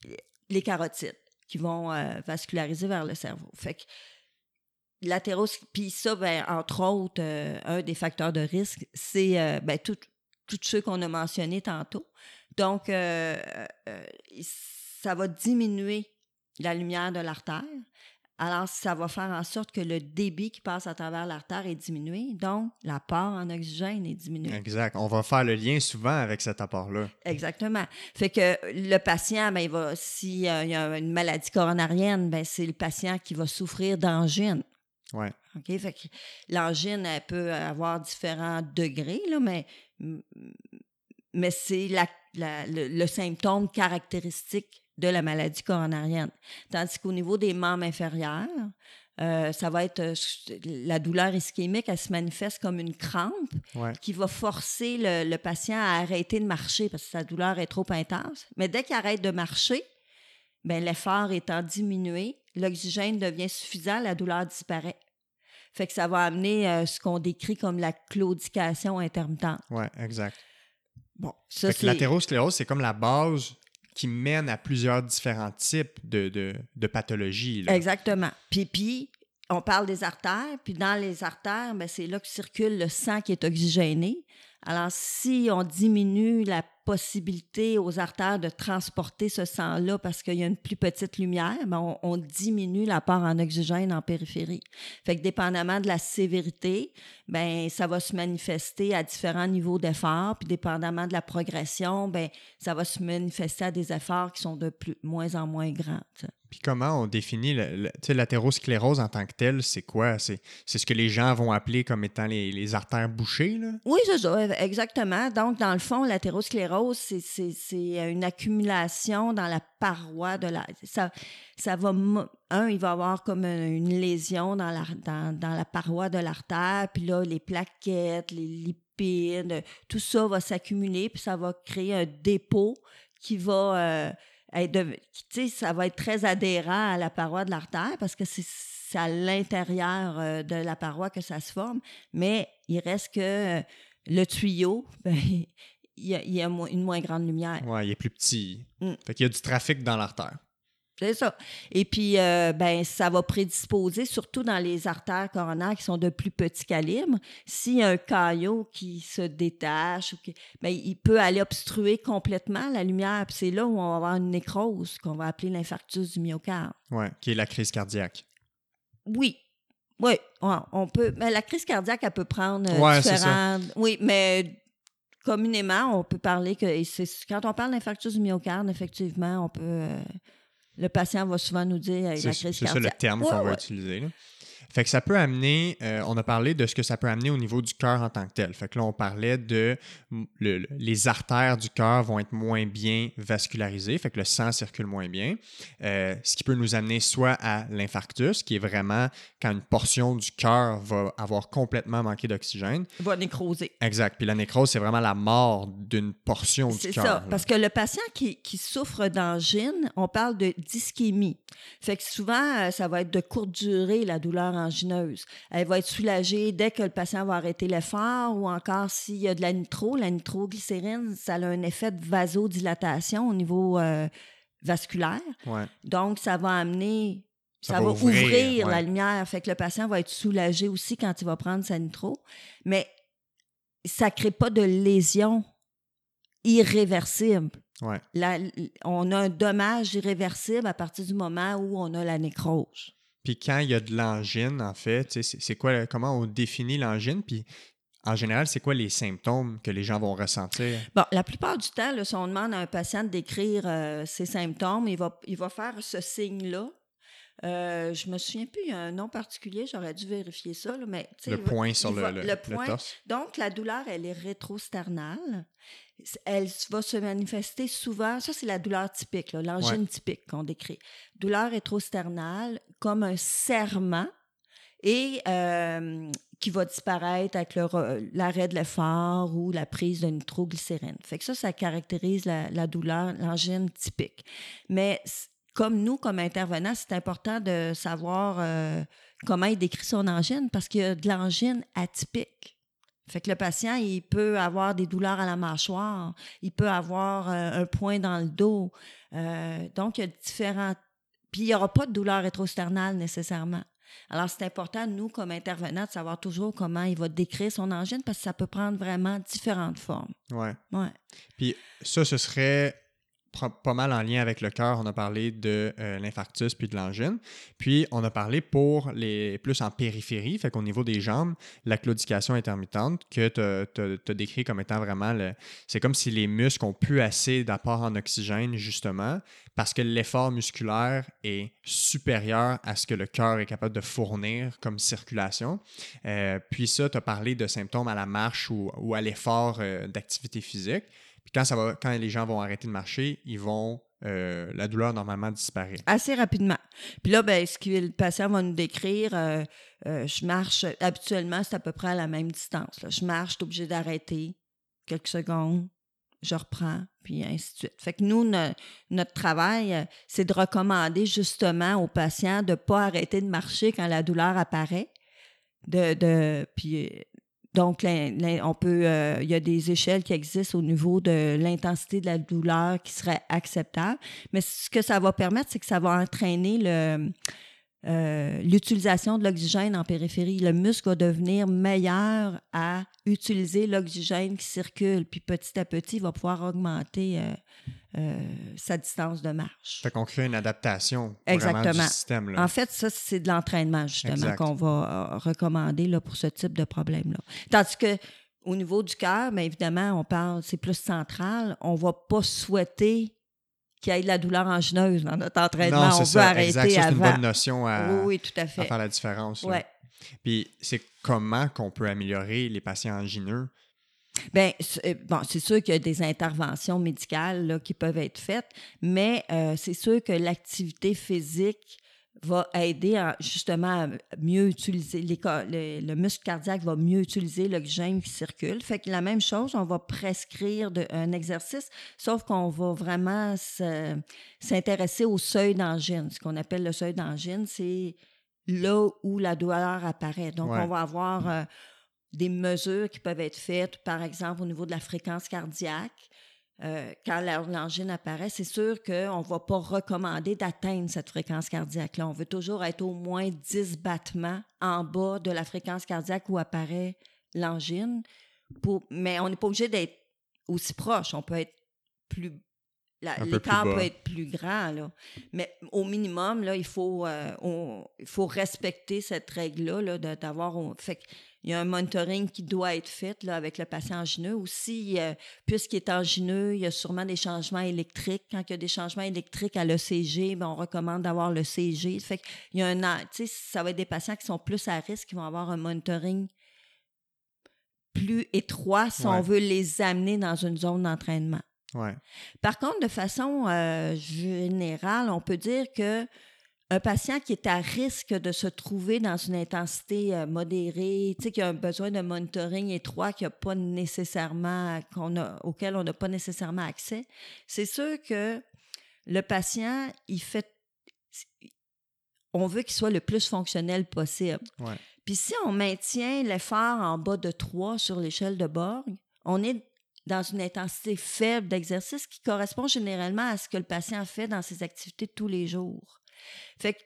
les carotides qui vont euh, vasculariser vers le cerveau. Fait que puis ça, ben, entre autres, euh, un des facteurs de risque, c'est euh, ben, tous ceux qu'on a mentionnés tantôt. Donc, ça va diminuer la lumière de l'artère. Alors, ça va faire en sorte que le débit qui passe à travers l'artère est diminué, donc l'apport en oxygène est diminué. Exact. On va faire le lien souvent avec cet apport-là. Exactement. Fait que le patient, ben, il va, s'il y a une maladie coronarienne, ben, c'est le patient qui va souffrir d'angine. Ouais. OK? Fait que l'angine, elle peut avoir différents degrés, là, mais, mais c'est la, le, symptôme caractéristique de la maladie coronarienne. Tandis qu'au niveau des membres inférieurs, euh, ça va être euh, la douleur ischémique, elle se manifeste comme une crampe qui va forcer le, patient à arrêter de marcher parce que sa douleur est trop intense. Mais dès qu'il arrête de marcher, ben, l'effort étant diminué, l'oxygène devient suffisant, la douleur disparaît. Fait que ça va amener euh, ce qu'on décrit comme la claudication intermittente. Oui, exact. Bon, ça, L'athérosclérose, c'est comme la base qui mène à plusieurs différents types de, de, pathologies. Exactement. Puis, puis, on parle des artères, puis dans les artères, ben, c'est là que circule le sang qui est oxygéné. Alors, si on diminue la possibilité aux artères de transporter ce sang-là parce qu'il y a une plus petite lumière, ben on, diminue l'apport en oxygène en périphérie. Fait que dépendamment de la sévérité, ben ça va se manifester à différents niveaux d'effort, puis dépendamment de la progression, ben ça va se manifester à des efforts qui sont de plus moins en moins grands. Puis comment on définit l'athérosclérose en tant que telle? C'est quoi? C'est ce que les gens vont appeler comme étant les, artères bouchées? Là? Oui, c'est ça, exactement. Donc, dans le fond, l'athérosclérose, c'est une accumulation dans la paroi de la... Ça, ça va... Un, il va avoir comme une lésion dans la, dans, dans la paroi de l'artère, puis là, les plaquettes, les lipides, tout ça va s'accumuler, puis ça va créer un dépôt qui va... Euh, ça va être très adhérent à la paroi de l'artère parce que c'est à l'intérieur euh, de la paroi que ça se forme, mais il reste que euh, le tuyau, ben, il y, a, une moins grande lumière. Oui, il est plus petit. Mm. Fait qu'il y a du trafic dans l'artère. C'est ça. Et puis, euh, ben, ça va prédisposer, surtout dans les artères coronaires qui sont de plus petit calibre, s'il y a un caillot qui se détache, ou ben, il peut aller obstruer complètement la lumière. Puis c'est là où on va avoir une nécrose, qu'on va appeler l'infarctus du myocarde. Oui, qui est la crise cardiaque. Oui. Oui, on peut. Mais la crise cardiaque, elle peut prendre euh, différentes. Oui, mais communément, on peut parler que. Quand on parle d'infarctus du myocarde, effectivement, on peut. Euh, le patient va souvent nous dire la crise cardiaque. C'est ça le terme qu'on va utiliser. Fait que ça peut amener, euh, on a parlé de ce que ça peut amener au niveau du cœur en tant que tel. Fait que là, on parlait de les artères du cœur vont être moins bien vascularisées, fait que le sang circule moins bien. Euh, ce qui peut nous amener soit à l'infarctus, qui est vraiment quand une portion du cœur va avoir complètement manqué d'oxygène. Va nécroser. Exact. Puis la nécrose, c'est vraiment la mort d'une portion du cœur. C'est ça. Parce que le patient qui, souffre d'angine, on parle de dyschémie. Fait que souvent, euh, ça va être de courte durée, la douleur Elle va être soulagée dès que le patient va arrêter l'effort ou encore s'il y a de la nitro. La nitroglycérine, ça a un effet de vasodilatation au niveau euh, vasculaire. Donc, ça va amener ça, va, ouvrir, la lumière. Fait que le patient va être soulagé aussi quand il va prendre sa nitro. Mais ça ne crée pas de lésion irréversible. on a un dommage irréversible à partir du moment où on a la nécrose. Puis quand il y a de l'angine, en fait, c'est quoi, comment on définit l'angine? Puis en général, c'est quoi les symptômes que les gens vont ressentir? Bon, la plupart du temps, si on demande à un patient de décrire euh, ses symptômes, il va, il va faire ce signe-là. Euh, je me souviens plus, il y a un nom particulier, j'aurais dû vérifier ça. mais, le point sur le, le, le, Donc, la douleur, elle est rétrosternale elle va se manifester souvent, ça c'est la douleur typique, l'angine typique qu'on décrit. Douleur rétrosternale comme un serment et euh, qui va disparaître avec l'arrêt de l'effort ou la prise de nitroglycérine. Fait que ça, ça caractérise la, douleur, l'angine typique. Mais comme nous, comme intervenants, c'est important de savoir euh, comment il décrit son angine parce qu'il y a de l'angine atypique. Fait que le patient, il peut avoir des douleurs à la mâchoire, il peut avoir euh, un point dans le dos. Euh, donc, il y a différents. Puis, il n'y aura pas de douleur rétrosternale nécessairement. Alors, c'est important, nous, comme intervenants, de savoir toujours comment il va décrire son angine parce que ça peut prendre vraiment différentes formes. Oui. Ouais. Puis, ça, ce serait pas mal en lien avec le cœur. On a parlé de euh, l'infarctus puis de l'angine. Puis, on a parlé pour les plus en périphérie, fait qu'au niveau des jambes, la claudication intermittente que tu as, décrit comme étant vraiment le. C'est comme si les muscles ont plus assez d'apport en oxygène, justement, parce que l'effort musculaire est supérieur à ce que le cœur est capable de fournir comme circulation. Euh, puis, ça, tu as parlé de symptômes à la marche ou, à l'effort euh, d'activité physique. Puis quand, ça va, quand les gens vont arrêter de marcher, ils vont euh, la douleur normalement disparaît. Assez rapidement. Puis là, ben, ce que le patient va nous décrire, euh, euh, je marche, habituellement, c'est à peu près à la même distance. Je marche, je suis obligé d'arrêter quelques secondes, je reprends, puis ainsi de suite. Fait que nous, notre travail, c'est de recommander justement aux patients de ne pas arrêter de marcher quand la douleur apparaît. De, de, donc, on peut, euh, il y a des échelles qui existent au niveau de l'intensité de la douleur qui serait acceptable. Mais ce que ça va permettre, c'est que ça va entraîner euh, l'utilisation de l'oxygène en périphérie. Le muscle va devenir meilleur à utiliser l'oxygène qui circule, puis petit à petit, il va pouvoir augmenter euh, euh, sa distance de marche. Fait qu'on crée une adaptation Exactement. du système. En fait, ça, c'est de l'entraînement, justement, qu'on va euh, recommander là, pour ce type de problème-là. Tandis que au niveau du cœur, bien évidemment, on parle, c'est plus central. On ne va pas souhaiter qu'il y ait de la douleur angineuse dans notre entraînement. Non, on veut ça. arrêter Exact. Ça, c'est une bonne notion à, Oui, oui, tout à à fait. faire la différence. là. Ouais. Puis c'est comment qu'on peut améliorer les patients angineux? Bien, c'est bon, c'est sûr qu'il y a des interventions médicales là, qui peuvent être faites, mais euh, c'est sûr que l'activité physique va aider à, justement à mieux utiliser les le, le muscle cardiaque va mieux utiliser l'oxygène qui circule. Fait que la même chose, on va prescrire de- un exercice, sauf qu'on va vraiment se- s'intéresser au seuil d'angine. Ce qu'on appelle le seuil d'angine, c'est là où la douleur apparaît. Donc, Ouais. on va avoir euh, des mesures qui peuvent être faites, par exemple, au niveau de la fréquence cardiaque. Euh, quand la- l'angine apparaît, c'est sûr qu'on ne va pas recommander d'atteindre cette fréquence cardiaque-là. On veut toujours être au moins 10 battements en bas de la fréquence cardiaque où apparaît l'angine. Pour... Mais on n'est pas obligé d'être aussi proche. On peut être plus. L'écart peut être plus grand. Là. Mais au minimum, là, il, faut, euh, on- il faut respecter cette règle-là, là, de- d'avoir. Fait il y a un monitoring qui doit être fait là, avec le patient angineux. Aussi, euh, puisqu'il est angineux, il y a sûrement des changements électriques. Quand il y a des changements électriques à l'ECG, ben, on recommande d'avoir le CG. Fait y a un, an- tu sais, ça va être des patients qui sont plus à risque, qui vont avoir un monitoring plus étroit si Ouais. on veut les amener dans une zone d'entraînement. Ouais. Par contre, de façon euh, générale, on peut dire que un patient qui est à risque de se trouver dans une intensité euh, modérée, tu sais, qui a un besoin de monitoring étroit, qui a pas nécessairement, qu'on a, auquel on n'a pas nécessairement accès, c'est sûr que le patient, il fait, on veut qu'il soit le plus fonctionnel possible. Ouais. Puis si on maintient l'effort en bas de 3 sur l'échelle de Borg, on est dans une intensité faible d'exercice qui correspond généralement à ce que le patient fait dans ses activités de tous les jours. Fait que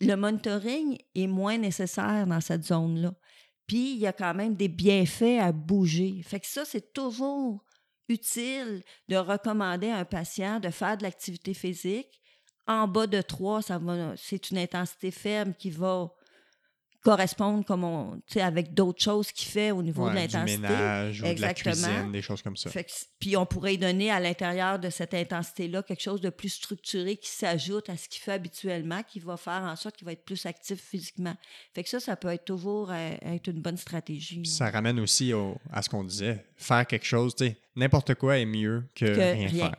le monitoring est moins nécessaire dans cette zone-là. Puis il y a quand même des bienfaits à bouger. Fait que ça, c'est toujours utile de recommander à un patient de faire de l'activité physique. En bas de 3, ça va, c'est une intensité faible qui va correspondre comme on, avec d'autres choses qu'il fait au niveau de Ouais, l'intensité. ménage ou de la Exactement. cuisine, des choses comme ça. Fait que c- puis on pourrait y donner à l'intérieur de cette intensité-là quelque chose de plus structuré qui s'ajoute à ce qu'il fait habituellement, qui va faire en sorte qu'il va être plus actif physiquement. Fait que ça, ça peut être toujours euh, être une bonne stratégie. Là. ça ramène aussi au- à ce qu'on disait. Faire quelque chose, n'importe quoi est mieux que, Que rien, rien. faire.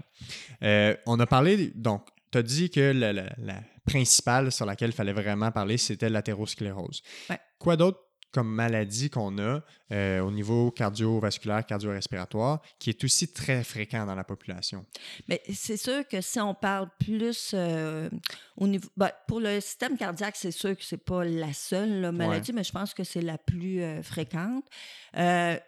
Euh, on a parlé, donc, tu as dit que la, la- la principale sur laquelle il fallait vraiment parler, c'était l'athérosclérose. Ouais. Quoi d'autre comme maladie qu'on a euh, au niveau cardiovasculaire, cardio-respiratoire, qui est aussi très fréquent dans la population? Mais c'est sûr que si on parle plus euh, au niveau. ben, pour le système cardiaque, c'est sûr que c'est pas la seule là, maladie, mais je pense que c'est la plus euh, fréquente.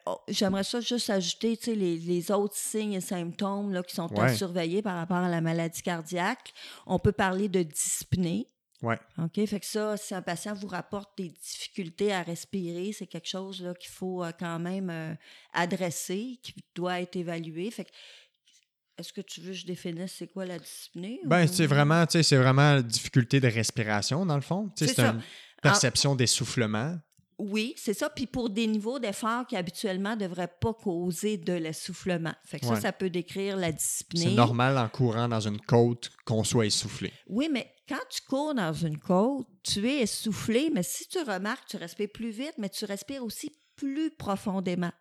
Oh, J'aimerais ça juste ajouter tu sais, les, les autres signes et symptômes là, qui sont à Ouais. surveiller par rapport à la maladie cardiaque. On peut parler de dyspnée. Ouais. OK? Fait que ça, si un patient vous rapporte des difficultés à respirer, c'est quelque chose là, qu'il faut euh, quand même euh, adresser, qui doit être évalué. Fait que, est-ce que tu veux que je définisse c'est quoi la dyspnée? Ben, ou- c'est vraiment, c'est vraiment la difficulté de respiration, dans le fond. C'est une perception d'essoufflement. Oui, c'est ça. Puis pour des niveaux d'effort qui habituellement ne devraient pas causer de l'essoufflement. Fait que Ouais. ça, ça peut décrire la dyspnée. C'est normal en courant dans une côte qu'on soit essoufflé. Oui, mais quand tu cours dans une côte, tu es essoufflé, mais si tu remarques, tu respires plus vite, mais tu respires aussi plus profondément.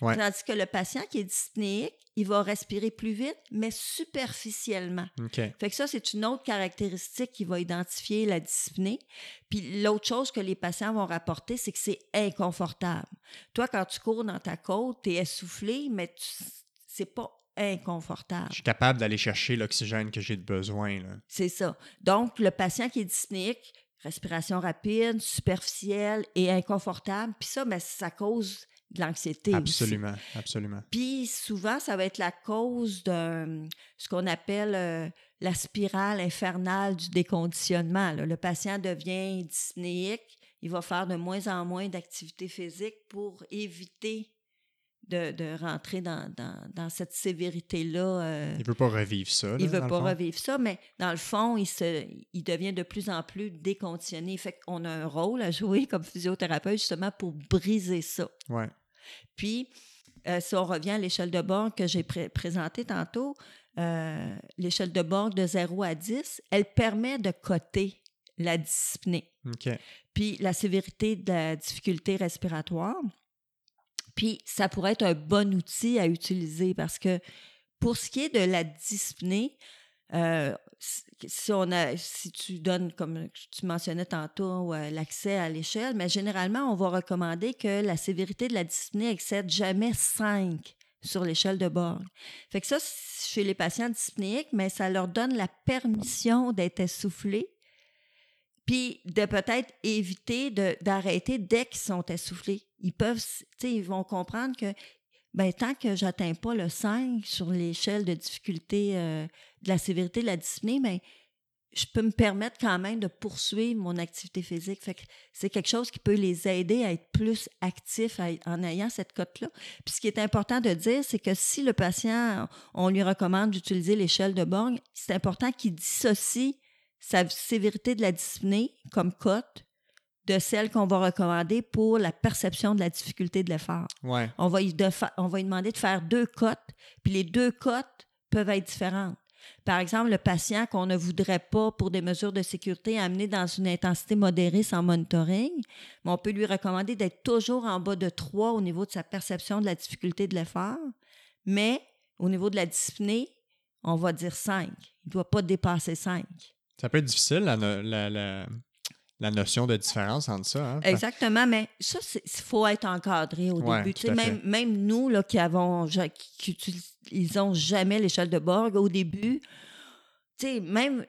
Ouais. Tandis que le patient qui est dyspnéique, il va respirer plus vite, mais superficiellement. OK. Fait que ça, c'est une autre caractéristique qui va identifier la dyspnée. Puis l'autre chose que les patients vont rapporter, c'est que c'est inconfortable. Toi, quand tu cours dans ta côte, tu es essoufflé, mais c'est pas inconfortable. Je suis capable d'aller chercher l'oxygène que j'ai besoin. C'est ça. Donc, le patient qui est dyspnéique, respiration rapide, superficielle et inconfortable, puis ça, ben, ça cause de l'anxiété aussi. Absolument, absolument. Puis souvent, ça va être la cause de ce qu'on appelle euh, la spirale infernale du déconditionnement. là. Le patient devient dyspnéique, il va faire de moins en moins d'activité physique pour éviter de, de rentrer dans, dans- dans cette sévérité-là. euh, Il veut pas revivre ça. il là, veut pas revivre ça, mais dans le fond, il, se, il devient de plus en plus déconditionné. Fait qu'on a un rôle à jouer comme physiothérapeute justement pour briser ça. Ouais. Puis, euh, si on revient à l'échelle de bord que j'ai pré- présentée tantôt, euh, l'échelle de Borg de 0 à 10, elle permet de coter la dyspnée, OK. puis la sévérité de la difficulté respiratoire. Puis ça pourrait être un bon outil à utiliser parce que pour ce qui est de la dyspnée, euh, si- on a, si tu donnes, comme tu mentionnais tantôt, euh, l'accès à l'échelle, mais généralement, on va recommander que la sévérité de la dyspnée excède jamais 5 sur l'échelle de Borg. Fait que ça, chez les patients dyspnéiques, mais ça leur donne la permission d'être essoufflés, puis de peut-être éviter d'arrêter dès qu'ils sont essoufflés. Ils peuvent, ils vont comprendre que ben, tant que j'atteins pas le 5 sur l'échelle de difficulté euh, de la sévérité de la dyspnée, ben, je peux me permettre quand même de poursuivre mon activité physique. C'est quelque chose qui peut les aider à être plus actifs en ayant cette cote-là. Puis ce qui est important de dire, c'est que si le patient, on lui recommande d'utiliser l'échelle de Borg, c'est important qu'il dissocie sa sévérité de la dyspnée comme cote de celle qu'on va recommander pour la perception de la difficulté de l'effort. Ouais. On va, de on va lui demander de faire deux cotes, puis les deux cotes peuvent être différentes. Par exemple, le patient qu'on ne voudrait pas, pour des mesures de sécurité, amener dans une intensité modérée sans monitoring, mais on peut lui recommander d'être toujours en bas de 3 au niveau de sa perception de la difficulté de l'effort, mais au niveau de la dyspnée, on va dire 5. Il ne doit pas dépasser 5. Ça peut être difficile, la, la, la, la notion de différence entre ça. Hein? Exactement, mais ça, il faut être encadré au Ouais, début. Tu sais, même, même nous, là, qui avons, qui, ont jamais l'échelle de Borg, au début, tu sais, même,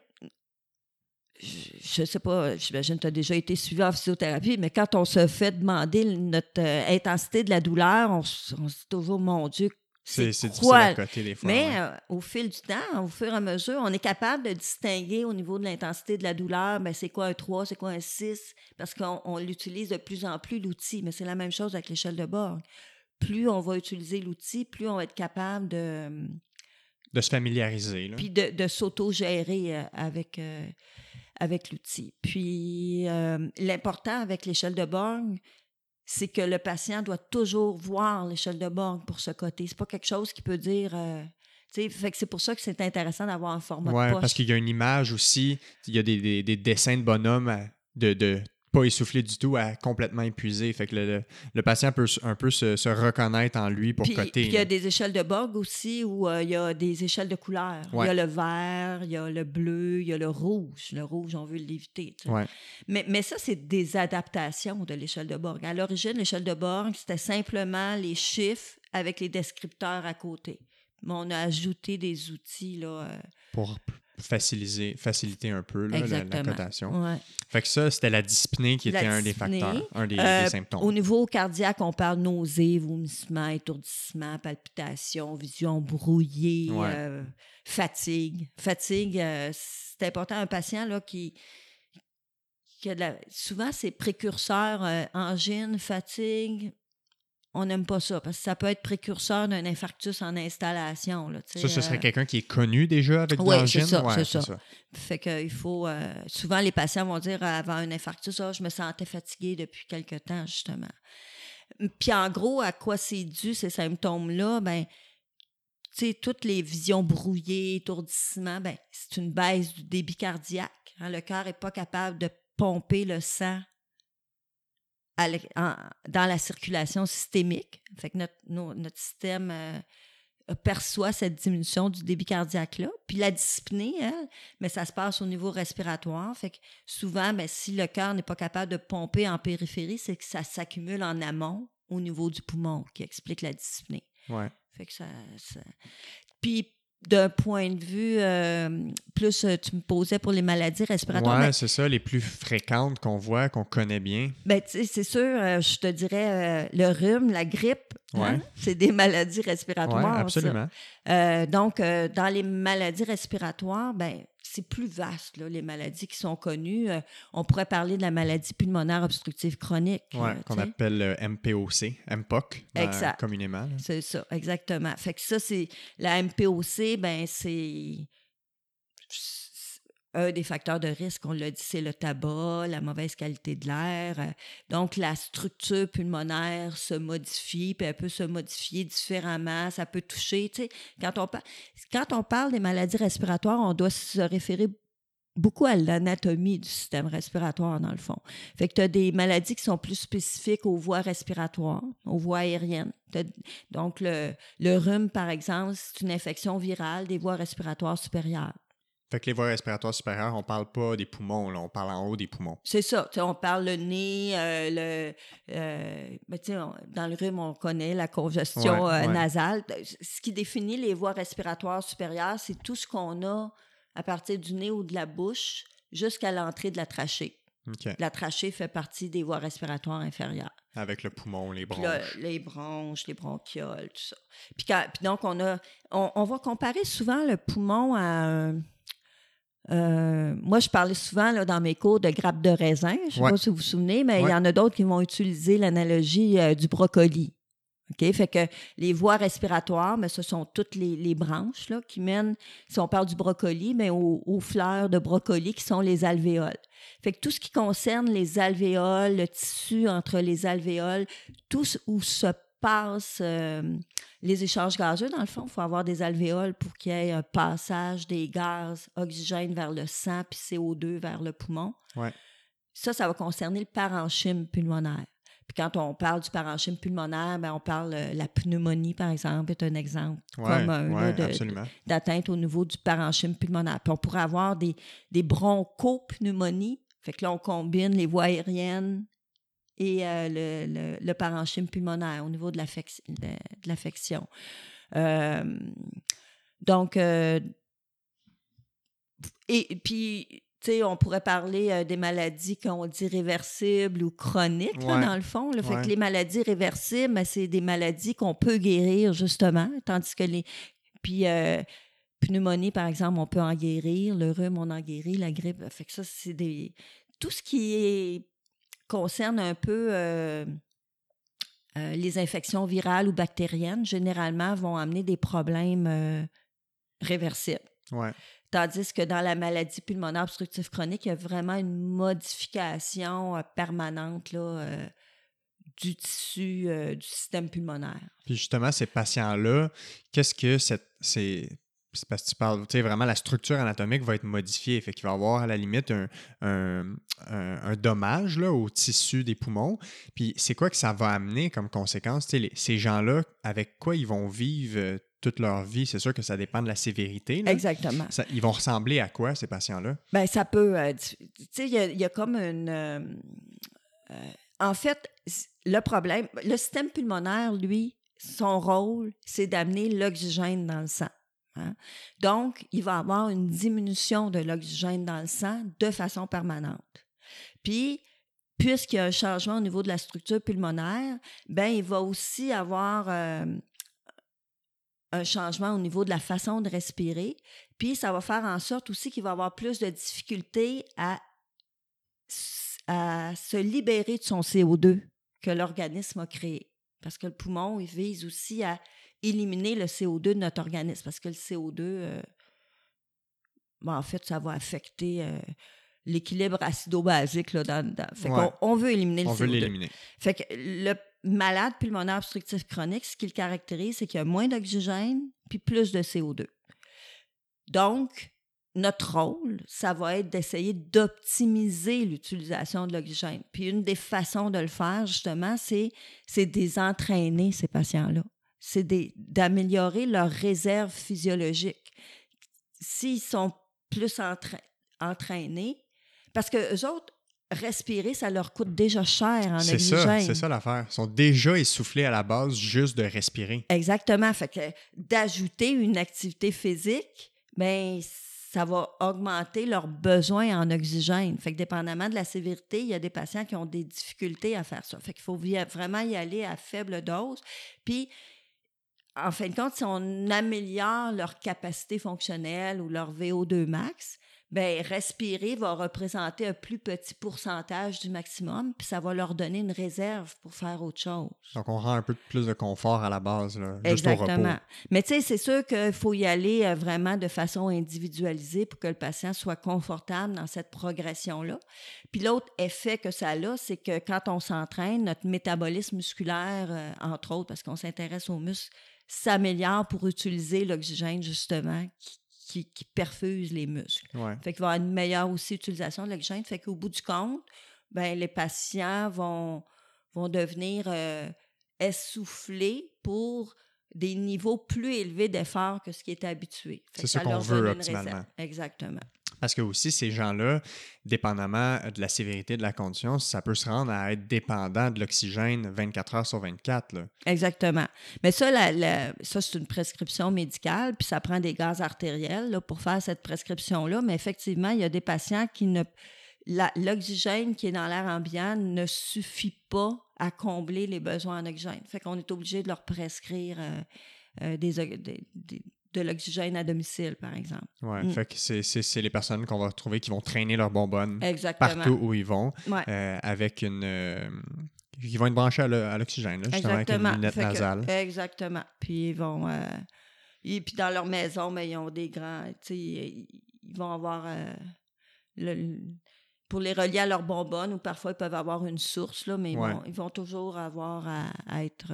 je, sais pas, j'imagine que tu as déjà été suivi en physiothérapie, mais quand on se fait demander notre euh, intensité de la douleur, on, on se dit toujours, mon Dieu, C'est difficile quoi? à côté des fois. Mais ouais. euh, au fil du temps, au fur et à mesure, on est capable de distinguer au niveau de l'intensité de la douleur, ben, c'est quoi un 3, c'est quoi un 6, parce qu'on on l'utilise de plus en plus, l'outil. Mais c'est la même chose avec l'échelle de Borg. Plus on va utiliser l'outil, plus on va être capable de, De se familiariser. Là. puis de, de s'auto-gérer euh, avec, euh, avec l'outil. Puis euh, l'important avec l'échelle de Borg, c'est que le patient doit toujours voir l'échelle de Borg pour se coter. C'est pas quelque chose qui peut dire. euh, fait que c'est pour ça que c'est intéressant d'avoir un format Ouais, de poche. parce qu'il y a une image aussi, il y a des, des- des dessins de bonhommes à- de, de pas essoufflé du tout à complètement épuisé. Fait que le, le- le patient peut un peu se, se reconnaître en lui pour Puis, coter. puis il y a des échelles de Borg aussi où euh, il y a des échelles de couleurs. Il y a le vert, il y a le bleu, il y a le rouge. Le rouge, on veut l'éviter. Ouais. Mais, mais ça, c'est des adaptations de l'échelle de Borg. À l'origine, l'échelle de Borg, c'était simplement les chiffres avec les descripteurs à côté. Mais on a ajouté des outils, là. euh, Pour faciliter, faciliter un peu là, la- cotation. Ouais. Fait que ça, c'était la dyspnée qui La était un des facteurs, un des, Euh, des symptômes. Au niveau cardiaque, on parle nausées, vomissements, étourdissements, palpitations, vision brouillée, Ouais. euh, fatigue. Fatigue, euh, c'est important. Un patient là, qui, qui a de la... Souvent, c'est précurseur, angine, fatigue. On n'aime pas ça parce que ça peut être précurseur d'un infarctus en installation. Là, Ça, ce serait euh, quelqu'un qui est connu déjà avec de Ouais, l'angine? ça, Ouais, c'est ça. Fait que il faut. euh, souvent, les patients vont dire euh, avant un infarctus, Ah, je me sentais fatigué depuis quelque temps, justement. Puis en gros, à quoi c'est dû ces symptômes-là? Ben, tu sais, toutes les visions brouillées, étourdissements, ben, c'est une baisse du débit cardiaque. hein. Le cœur n'est pas capable de pomper le sang à l'e- en- dans la circulation systémique. Fait que notre, nos- notre système euh, perçoit cette diminution du débit cardiaque-là. Puis la dyspnée, elle, mais ça se passe au niveau respiratoire. Fait que souvent, ben, si le cœur n'est pas capable de pomper en périphérie, c'est que ça s'accumule en amont au niveau du poumon qui explique la dyspnée. Ouais. Fait que ça. ça- Puis d'un point de vue euh, plus, euh, tu me posais pour les maladies respiratoires. Ben, c'est ça, les plus fréquentes qu'on voit, qu'on connaît bien. ben, c'est sûr, euh, je te dirais, euh, le rhume, la grippe, hein, c'est des maladies respiratoires. absolument. Euh, donc, euh, dans les maladies respiratoires, ben, c'est plus vaste, là, les maladies qui sont connues. Euh, on pourrait parler de la maladie pulmonaire obstructive chronique. Ouais, qu'on appelle le MPOC, MPOC, Exact. communément. C'est ça, exactement. Fait que ça, c'est la MPOC, ben c'est un des facteurs de risque, on l'a dit, c'est le tabac, la mauvaise qualité de l'air. Euh, donc, la structure pulmonaire se modifie, puis elle peut se modifier différemment. Ça peut toucher. Tu sais, quand, on quand on parle des maladies respiratoires, on doit se référer beaucoup à l'anatomie du système respiratoire, dans le fond. Fait que tu as des maladies qui sont plus spécifiques aux voies respiratoires, aux voies aériennes. Donc, le, le rhume, par exemple, c'est une infection virale des voies respiratoires supérieures. Fait que les voies respiratoires supérieures, on parle pas des poumons, on parle en haut des poumons. C'est ça. on parle le nez, euh, le. Euh, ben, dans le rhume, on connaît la congestion euh, nasale. Ce qui définit les voies respiratoires supérieures, c'est tout ce qu'on a à partir du nez ou de la bouche jusqu'à l'entrée de la trachée. La trachée fait partie des voies respiratoires inférieures. Avec le poumon, les bronches. les bronches, les bronchioles, tout ça. Puis, donc, on a. On, va comparer souvent le poumon à un euh, moi, je parlais souvent là, dans mes cours de grappe de raisin. Je ne sais pas si vous vous souvenez, mais il y en a d'autres qui vont utiliser l'analogie euh, du brocoli. OK? Fait que les voies respiratoires, mais ce sont toutes les, branches là, qui mènent, si on parle du brocoli, mais aux, fleurs de brocoli qui sont les alvéoles. Fait que tout ce qui concerne les alvéoles, le tissu entre les alvéoles, tout où se passe euh, les échanges gazeux, dans le fond, il faut avoir des alvéoles pour qu'il y ait un passage des gaz, oxygène vers le sang, puis CO2 vers le poumon. Ça, ça va concerner le parenchyme pulmonaire. Puis quand on parle du parenchyme pulmonaire, ben on parle de euh, la pneumonie, par exemple, est un exemple ouais, d'atteinte au niveau du parenchyme pulmonaire. Puis on pourrait avoir des, des bronchopneumonies. Fait que là, on combine les voies aériennes et euh, le, le, parenchyme pulmonaire au niveau de l'affection. Euh, donc, euh, et, puis, tu sais, on pourrait parler des maladies qu'on dit réversibles ou chroniques, dans le fond. Le fait que les maladies réversibles, ben, c'est des maladies qu'on peut guérir, justement, tandis que les... Puis, pneumonie, par exemple, on peut en guérir. Le rhume, on en guérit. La grippe, fait que ça, c'est des... Tout ce qui est concerne un peu euh, euh, les infections virales ou bactériennes, généralement vont amener des problèmes euh, réversibles. Tandis que dans la maladie pulmonaire obstructive chronique, il y a vraiment une modification permanente là, du tissu du système pulmonaire. Puis justement, ces patients-là, qu'est-ce que cette, c'est parce que tu parles, tu sais, vraiment la structure anatomique va être modifiée. Fait qu'il va y avoir à la limite un, dommage là, au tissu des poumons. Puis c'est quoi que ça va amener comme conséquence? Tu sais, ces gens-là, avec quoi ils vont vivre euh, toute leur vie? C'est sûr que ça dépend de la sévérité. Exactement. ils vont ressembler à quoi, ces patients-là? Bien, ça peut. Euh, tu sais, il y, a comme une. Euh, en fait, le problème, le système pulmonaire, lui, son rôle, c'est d'amener l'oxygène dans le sang. Hein. Donc, il va avoir une diminution de l'oxygène dans le sang de façon permanente. Puis, puisqu'il y a un changement au niveau de la structure pulmonaire, ben il va aussi avoir euh, un changement au niveau de la façon de respirer. Puis, ça va faire en sorte aussi qu'il va avoir plus de difficultés à, à se libérer de son CO2 que l'organisme a créé. Parce que le poumon, il vise aussi à éliminer le CO2 de notre organisme parce que le CO2, euh, ben, en fait, ça va affecter euh, l'équilibre acido-basique. Là, on, veut éliminer le CO2. On veut l'éliminer. Fait que le malade pulmonaire obstructif chronique, ce qui le caractérise, c'est qu'il y a moins d'oxygène puis plus de CO2. Donc, notre rôle, ça va être d'essayer d'optimiser l'utilisation de l'oxygène. Puis une des façons de le faire, justement, c'est, c'est désentraîner ces patients-là c'est d'améliorer leur réserve physiologique. S'ils sont plus entraînés, parce que eux autres, respirer, ça leur coûte déjà cher en oxygène. C'est ça, c'est ça l'affaire. Ils sont déjà essoufflés à la base juste de respirer. Exactement. Fait que d'ajouter une activité physique, ben ça va augmenter leurs besoins en oxygène. Fait que dépendamment de la sévérité, il y a des patients qui ont des difficultés à faire ça. Fait qu'il faut vraiment y aller à faible dose. Puis en fin de compte, si on améliore leur capacité fonctionnelle ou leur VO2 max, ben respirer va représenter un plus petit pourcentage du maximum, puis ça va leur donner une réserve pour faire autre chose. Donc, on rend un peu plus de confort à la base, là, juste Exactement. au repos. Mais tu sais, c'est sûr qu'il faut y aller euh, vraiment de façon individualisée pour que le patient soit confortable dans cette progression-là. Puis l'autre effet que ça a, c'est que quand on s'entraîne, notre métabolisme musculaire, euh, entre autres, parce qu'on s'intéresse aux muscles, s'améliore pour utiliser l'oxygène, justement, qui, qui, qui perfuse les muscles. Ouais. Fait qu'il va y avoir une meilleure aussi utilisation de l'oxygène. Fait qu'au bout du compte, ben, les patients vont, vont devenir euh, essoufflés pour des niveaux plus élevés d'effort que ce qui est habitué. C'est ça qu'on veut optimalement. Exactement. Parce que aussi, ces gens-là, dépendamment de la sévérité de la condition, ça peut se rendre à être dépendant de l'oxygène 24 heures sur 24. Là. Exactement. Mais ça, la- ça c'est une prescription médicale, puis ça prend des gaz artériels là, pour faire cette prescription-là. Mais effectivement, il y a des patients qui ne. L'oxygène qui est dans l'air ambiant ne suffit pas à combler les besoins en oxygène. Fait qu'on est obligé de leur prescrire euh, euh, des- des- de l'oxygène à domicile, par exemple. Ouais. Mm. Fait que c'est, les personnes qu'on va retrouver qui vont traîner leur bonbonne Exactement. partout où ils vont Ouais. euh, avec une. euh, qui vont être branchés à, l'o- à l'oxygène, là, justement, avec une lunette Fait que- nasale. exactement. Puis ils vont. euh, et puis dans leur maison, mais ils ont des grands. Tu sais, ils ils vont avoir. euh, le- pour les relier à leur bonbonne, ou parfois ils peuvent avoir une source, là, mais ils, Ouais. vont, ils vont toujours avoir à, à être.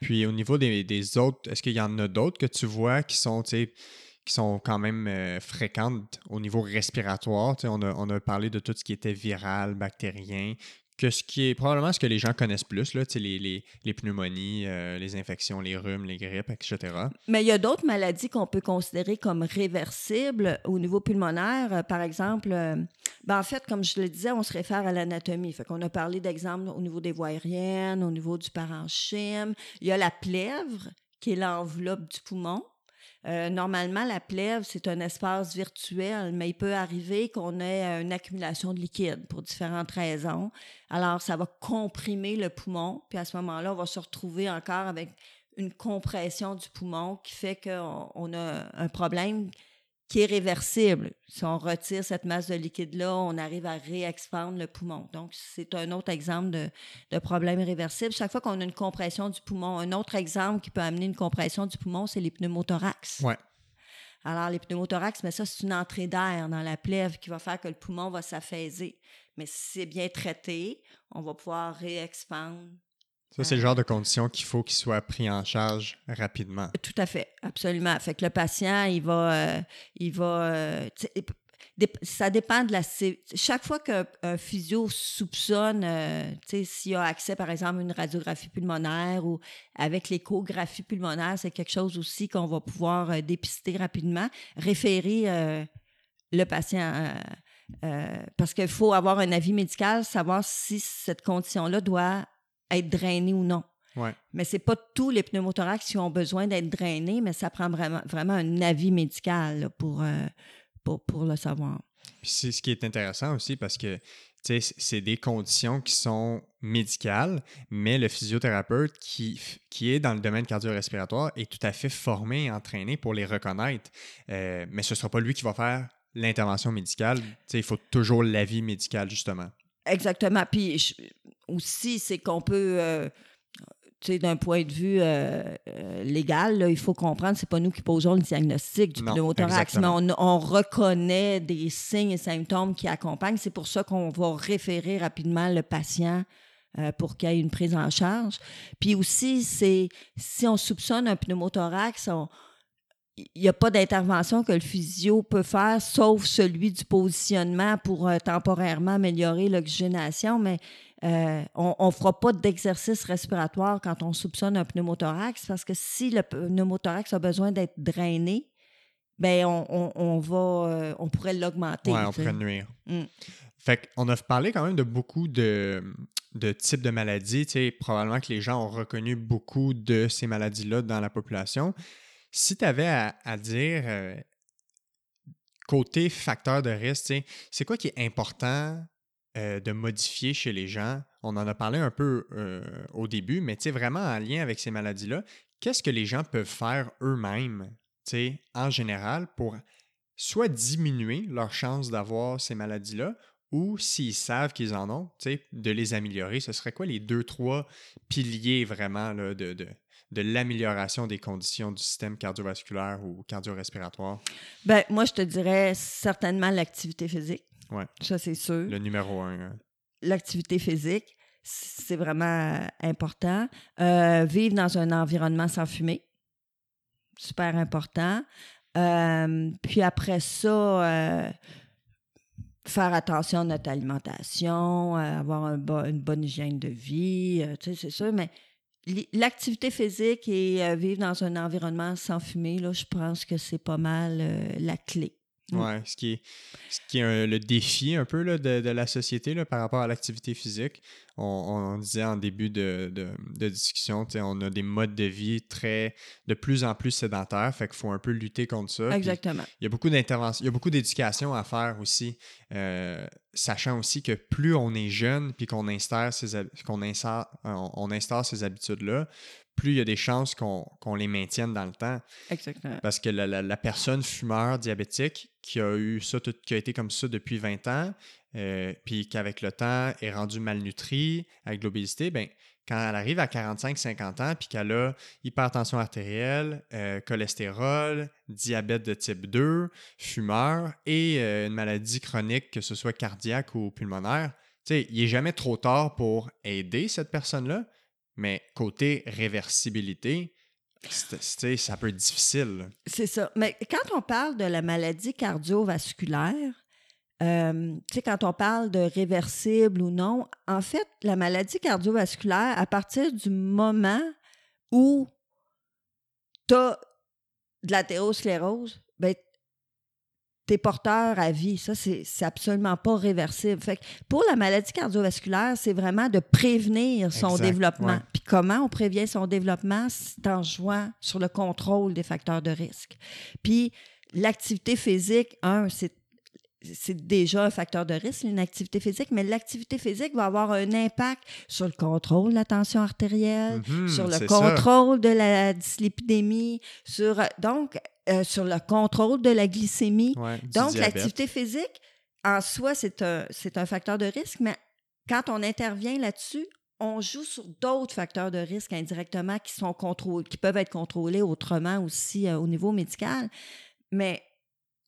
Puis au niveau des, autres, est-ce qu'il y en a d'autres que tu vois qui sont, qui sont quand même euh, fréquentes au niveau respiratoire? On, a, on a parlé de tout ce qui était viral, bactérien, que ce qui est probablement ce que les gens connaissent plus, là, les, les, les pneumonies, euh, les infections, les rhumes, les grippes, etc. Mais il y a d'autres maladies qu'on peut considérer comme réversibles au niveau pulmonaire. Euh, Par exemple, euh, ben en fait, comme je le disais, on se réfère à l'anatomie. Fait qu'on a parlé d'exemples au niveau des voies aériennes, au niveau du parenchyme. Il y a la plèvre, qui est l'enveloppe du poumon. Euh, normalement, la plèvre, c'est un espace virtuel, mais il peut arriver qu'on ait euh, une accumulation de liquide pour différentes raisons. Alors, ça va comprimer le poumon, puis à ce moment-là, on va se retrouver encore avec une compression du poumon qui fait qu'on on a un problème qui est réversible. Si on retire cette masse de liquide-là, on arrive à réexpandre le poumon. Donc, c'est un autre exemple de, de problème réversible. Chaque fois qu'on a une compression du poumon, un autre exemple qui peut amener une compression du poumon, c'est les pneumothorax. Ouais. Alors, les pneumothorax, mais ça, c'est une entrée d'air dans la plèvre qui va faire que le poumon va s'affaiser. Mais si c'est bien traité, on va pouvoir réexpandre Ça, c'est le genre de condition qu'il faut qu'il soit pris en charge rapidement. Tout à fait, absolument. Fait que le patient, il va, euh, il va, euh, ça dépend de la. Chaque fois qu'un un physio soupçonne, euh, s'il a accès, par exemple, à une radiographie pulmonaire ou avec l'échographie pulmonaire, c'est quelque chose aussi qu'on va pouvoir euh, dépister rapidement, référer le patient. parce qu'il faut avoir un avis médical, savoir si cette condition-là doit être drainée ou non. Ouais. Mais c'est pas tous les pneumothorax qui ont besoin d'être drainés, mais ça prend vraiment, vraiment un avis médical là, pour, euh, pour, pour le savoir. Puis c'est ce qui est intéressant aussi parce que tu sais, c- c'est des conditions qui sont médicales, mais le physiothérapeute qui, qui est dans le domaine cardio-respiratoire est tout à fait formé et entraîné pour les reconnaître. Euh, mais ce ne sera pas lui qui va faire l'intervention médicale. Tu sais, il faut toujours l'avis médical, justement. Exactement. Puis je- aussi, c'est qu'on peut, euh, tu sais, d'un point de vue euh, euh, légal, là, il faut comprendre, c'est pas nous qui posons le diagnostic du Non, pneumothorax, mais on, on reconnaît des signes et symptômes qui accompagnent. C'est pour ça qu'on va référer rapidement le patient pour qu'il y ait une prise en charge. Puis aussi, c'est si on soupçonne un pneumothorax, on- il n'y a pas d'intervention que le physio peut faire, sauf celui du positionnement pour euh, temporairement améliorer l'oxygénation, mais euh, on ne fera pas d'exercice respiratoire quand on soupçonne un pneumothorax, parce que si le pneumothorax a besoin d'être drainé, ben on, on- on va, euh, on pourrait l'augmenter. Ouais, on pourrait nuire. Mm. Fait qu'on a parlé quand même de beaucoup de, de types de maladies. Tu sais, probablement que les gens ont reconnu beaucoup de ces maladies-là dans la population. Si tu avais à, dire euh, côté facteur de risque, c'est quoi qui est important euh, de modifier chez les gens? On en a parlé un peu euh, au début, mais vraiment en lien avec ces maladies-là, qu'est-ce que les gens peuvent faire eux-mêmes, en général, pour soit diminuer leur chance d'avoir ces maladies-là, ou s'ils savent qu'ils en ont, de les améliorer? Ce serait quoi les deux, trois piliers vraiment là, de, de, de l'amélioration des conditions du système cardiovasculaire ou cardio-respiratoire? Ben, moi, je te dirais certainement l'activité physique. Ouais. Ça, c'est sûr. Le numéro un. hein. L'activité physique, c'est vraiment important. Euh, vivre dans un environnement sans fumée, super important. Euh, puis après ça, euh, faire attention à notre alimentation, euh, avoir un bo- une bonne hygiène de vie, euh, tu sais, c'est sûr, mais l'activité physique et euh, vivre dans un environnement sans fumée, là, je pense que c'est pas mal euh, la clé. Ouais, ce qui est, ce qui est un- le défi un peu là, de, de la société là, par rapport à l'activité physique. On, on disait en début de, de, de discussion, on a des modes de vie très de plus en plus sédentaires, fait qu'il faut un peu lutter contre ça. Exactement. Il y a beaucoup d'intervention, il y a beaucoup d'éducation à faire aussi, euh, sachant aussi que plus on est jeune puis qu'on instaure ces, qu'on on, on instaure ces habitudes-là, plus il y a des chances qu'on les maintienne dans le temps. Exactement. Parce que la, la- la personne fumeur diabétique qui a eu ça, tout- qui a été comme ça depuis 20 ans, euh, puis qu'avec le temps est rendue malnutrie avec l'obésité, ben, quand elle arrive à 45-50 ans, puis qu'elle a hypertension artérielle, euh, cholestérol, diabète de type 2, fumeur et euh, une maladie chronique, que ce soit cardiaque ou pulmonaire, tu sais, il n'est jamais trop tard pour aider cette personne-là, mais côté réversibilité, ça peut être difficile. C'est ça. Mais quand on parle de la maladie cardiovasculaire, euh, quand on parle de réversible ou non, en fait, la maladie cardiovasculaire, à partir du moment où tu as de l'athérosclérose, ben, tu es porteur à vie. Ça, c'est absolument pas réversible. Fait que pour la maladie cardiovasculaire, c'est vraiment de prévenir son Exact, développement. ouais. Puis comment on prévient son développement? C'est en jouant sur le contrôle des facteurs de risque. Puis l'activité physique, un, c'est c'est déjà un facteur de risque, une activité physique, mais l'activité physique va avoir un impact sur le contrôle de la tension artérielle, Mhm, sur le ça. contrôle de la dyslipidémie, sur, donc, euh, sur le contrôle de la glycémie. Ouais, Donc, l'activité physique, en soi, c'est un, un facteur de risque, mais quand on intervient là-dessus, on joue sur d'autres facteurs de risque indirectement qui, sont contrôlés, qui peuvent être contrôlés autrement aussi euh, au niveau médical. Mais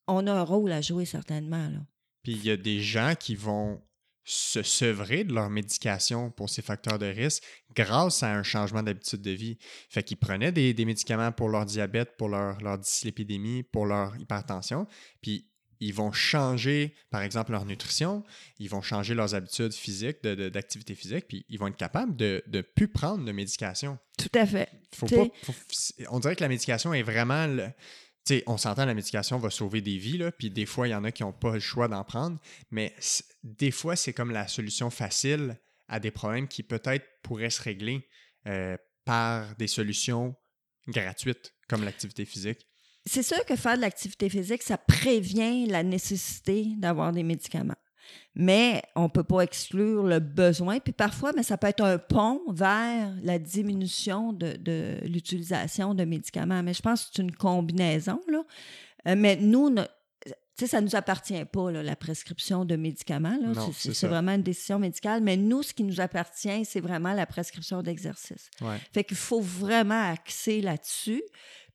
on a un rôle à jouer certainement. Là. Puis il y a des gens qui vont se sevrer de leur médication pour ces facteurs de risque grâce à un changement d'habitude de vie. Fait qu'ils prenaient des, des médicaments pour leur diabète, pour leur, leur dyslipidémie, pour leur hypertension, puis ils vont changer, par exemple, leur nutrition, ils vont changer leurs habitudes physiques, de- de- d'activité physique, puis ils vont être capables de ne plus prendre de médication. Tout à fait. Faut T'sais- pas, faut- c'est- on dirait que la médication est vraiment. le- tu sais, on s'entend, la médication va sauver des vies, puis des fois, il y en a qui n'ont pas le choix d'en prendre, mais des fois, c'est comme la solution facile à des problèmes qui peut-être pourraient se régler euh, par des solutions gratuites, comme l'activité physique. C'est sûr que faire de l'activité physique, ça prévient la nécessité d'avoir des médicaments. Mais on ne peut pas exclure le besoin. Puis parfois, mais ça peut être un pont vers la diminution de, de l'utilisation de médicaments. Mais je pense que c'est une combinaison. Là. Euh, mais nous, no- ça ne nous appartient pas, là, la prescription de médicaments. c'est vraiment une décision médicale. Mais nous, ce qui nous appartient, c'est vraiment la prescription d'exercice. Ouais. Fait qu'il faut vraiment axer là-dessus.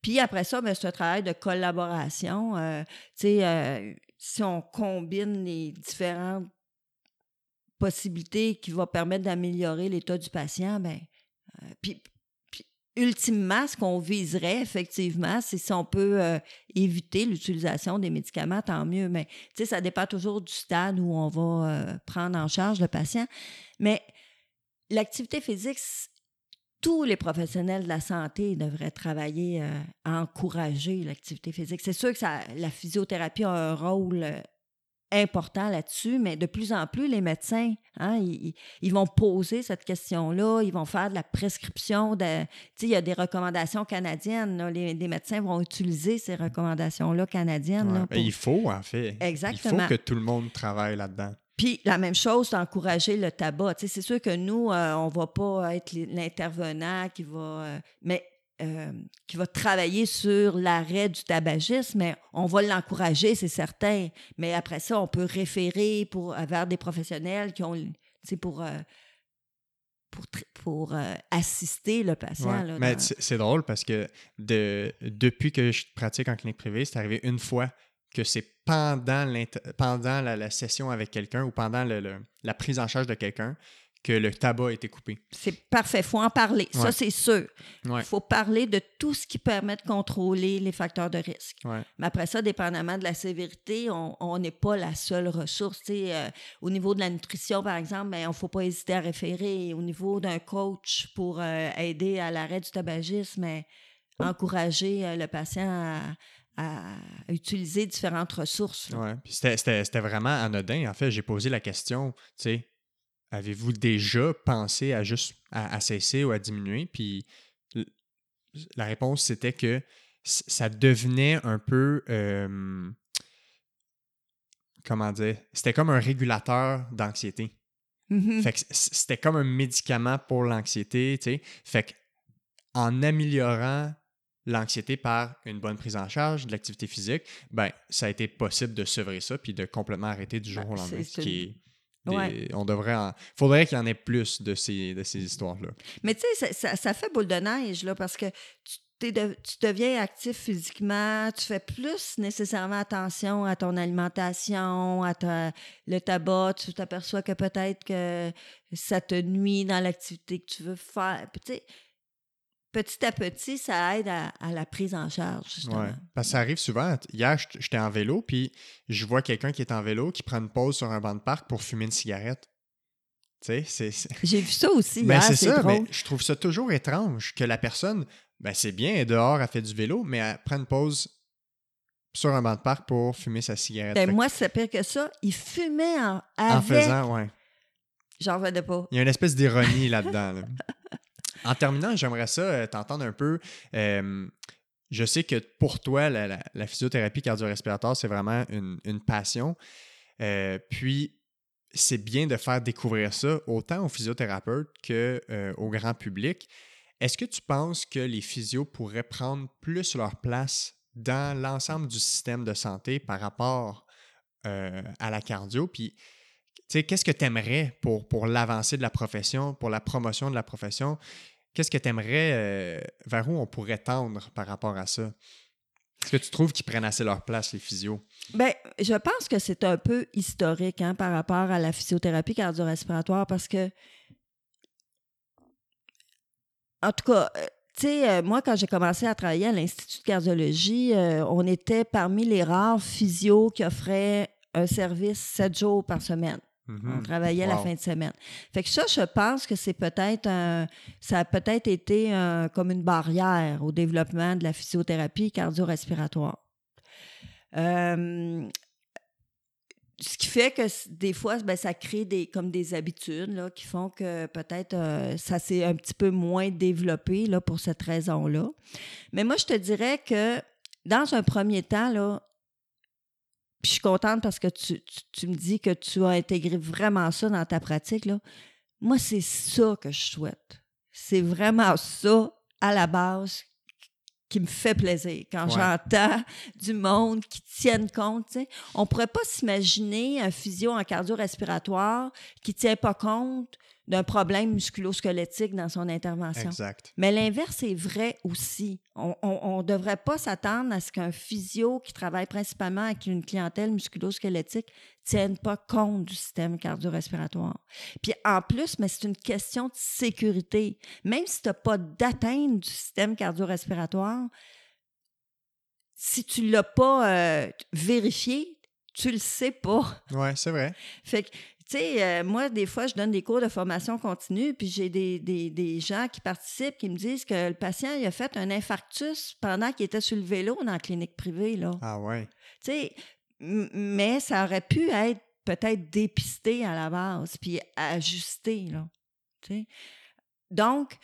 Puis après ça, ben, c'est un travail de collaboration. Euh, tu sais, euh, si on combine les différentes possibilités qui vont permettre d'améliorer l'état du patient, ben, euh, puis, puis ultimement, ce qu'on viserait effectivement, c'est si on peut euh, éviter l'utilisation des médicaments, tant mieux. Mais tu sais, ça dépend toujours du stade où on va euh, prendre en charge le patient. Mais l'activité physique, tous les professionnels de la santé devraient travailler euh, à encourager l'activité physique. C'est sûr que ça, la physiothérapie a un rôle euh, important là-dessus, mais de plus en plus, les médecins, hein, ils, vont poser cette question-là, ils vont faire de la prescription. De, il y a des recommandations canadiennes. là. les, les médecins vont utiliser ces recommandations-là canadiennes. Ouais. là, Ben, pour- il faut, en fait. Exactement. Il faut que tout le monde travaille là-dedans. Puis la même chose, c'est encourager le tabac. Tu sais, c'est sûr que nous, euh, on va pas être l'intervenant qui va. euh, mais euh, qui va travailler sur l'arrêt du tabagisme, mais on va l'encourager, c'est certain. Mais après ça, on peut référer pour, vers des professionnels qui ont, pour, pour, pour euh, assister le patient. là, Mais dans- c'est drôle parce que de, depuis que je pratique en clinique privée, c'est arrivé une fois que c'est pendant, pendant la, la session avec quelqu'un ou pendant le- le- la prise en charge de quelqu'un que le tabac a été coupé. C'est parfait, il faut en parler. Ça, c'est sûr. Il Ouais. faut parler de tout ce qui permet de contrôler les facteurs de risque. Ouais. Mais après ça, dépendamment de la sévérité, on on n'est pas la seule ressource. Euh, au niveau de la nutrition, par exemple, ben, il ne faut pas hésiter à référer. Au niveau d'un coach pour euh, aider à l'arrêt du tabagisme, mais encourager euh, le patient à, à utiliser différentes ressources. Ouais. Puis c'était- vraiment anodin. En fait, j'ai posé la question, tu sais, avez-vous déjà pensé à juste à, à cesser ou à diminuer? Puis la réponse, c'était que ça devenait un peu, euh, comment dire, c'était comme un régulateur d'anxiété. Mhm. Fait que c'était comme un médicament pour l'anxiété, tu sais. Fait que en améliorant l'anxiété par une bonne prise en charge, de l'activité physique, ben ça a été possible de sevrer ça puis de complètement arrêter du jour Ben, au lendemain. c'est ce qui est des- Ouais. On devrait en... faudrait qu'il y en ait plus de ces, de ces histoires-là. Mais tu sais, ça, ça- ça fait boule de neige, là, parce que tu, t'es de- tu deviens actif physiquement, tu fais plus nécessairement attention à ton alimentation, à ta- le tabac, tu t'aperçois que peut-être que ça te nuit dans l'activité que tu veux faire. Puis, tu sais, petit à petit, ça aide à, à la prise en charge, justement. Ouais. Parce que ça arrive souvent. Hier, j'étais- en vélo, puis je vois quelqu'un qui est en vélo qui prend une pause sur un banc de parc pour fumer une cigarette. Tu sais, c'est-. J'ai vu ça aussi Ben, hier, c'est c'est ça, mais je trouve ça toujours étrange que la personne, ben c'est bien, elle est dehors, elle fait du vélo, mais elle prend une pause sur un banc de parc pour fumer sa cigarette. Ben, moi, c'est pire que ça. Il fumait en, en faisant, ouais. J'en revenais pas. Il y a une espèce d'ironie là-dedans. là. En terminant, j'aimerais ça euh, t'entendre un peu. euh, je sais que pour toi, la, physiothérapie cardio-respiratoire, c'est vraiment une, passion. Euh, puis, c'est bien de faire découvrir ça autant aux physiothérapeutes qu'au grand public. Est-ce que tu penses que les physios pourraient prendre plus leur place dans l'ensemble du système de santé par rapport euh, à la cardio? Puis, qu'est-ce que tu aimerais pour, pour l'avancée de la profession, pour la promotion de la profession? Qu'est-ce que tu aimerais, vers où on pourrait tendre par rapport à ça? Est-ce que tu trouves qu'ils prennent assez leur place, les physios? Ben, je pense que c'est un peu historique hein, par rapport à la physiothérapie cardio-respiratoire parce que, en tout cas, euh, tu sais, euh, moi, quand j'ai commencé à travailler à l'Institut de cardiologie, euh, on était parmi les rares physios qui offraient un service sept jours par semaine. On travaillait la fin de semaine. Fait que ça, je pense que c'est peut-être un- ça a peut-être été un- comme une barrière au développement de la physiothérapie cardio-respiratoire. Euh, ce qui fait que des fois, ben, ça crée des, comme des habitudes là, qui font que peut-être euh, ça s'est un petit peu moins développé là, pour cette raison-là. Mais moi, je te dirais que dans un premier temps, là, puis je suis contente parce que tu, tu- tu me dis que tu as intégré vraiment ça dans ta pratique. Là. Moi, c'est ça que je souhaite. C'est vraiment ça, à la base, qui me fait plaisir. Quand Ouais. j'entends du monde qui tienne compte, on ne pourrait pas s'imaginer un physio en cardio-respiratoire qui ne tient pas compte d'un problème musculo-squelettique dans son intervention. Exact. Mais l'inverse est vrai aussi. On ne devrait pas s'attendre à ce qu'un physio qui travaille principalement avec une clientèle musculo-squelettique tienne pas compte du système cardio-respiratoire. Puis en plus, mais c'est une question de sécurité. Même si tu n'as pas d'atteinte du système cardio-respiratoire, si tu ne l'as pas euh, vérifié, tu le sais pas. Oui, c'est vrai. Fait que, tu sais, euh, moi, des fois, je donne des cours de formation continue, puis j'ai des, des, des gens qui participent qui me disent que le patient il a fait un infarctus pendant qu'il était sur le vélo dans la clinique privée. Là. Ah ouais. Tu sais, mais ça aurait pu être peut-être dépisté à la base, puis ajusté. Là, tu sais. Donc,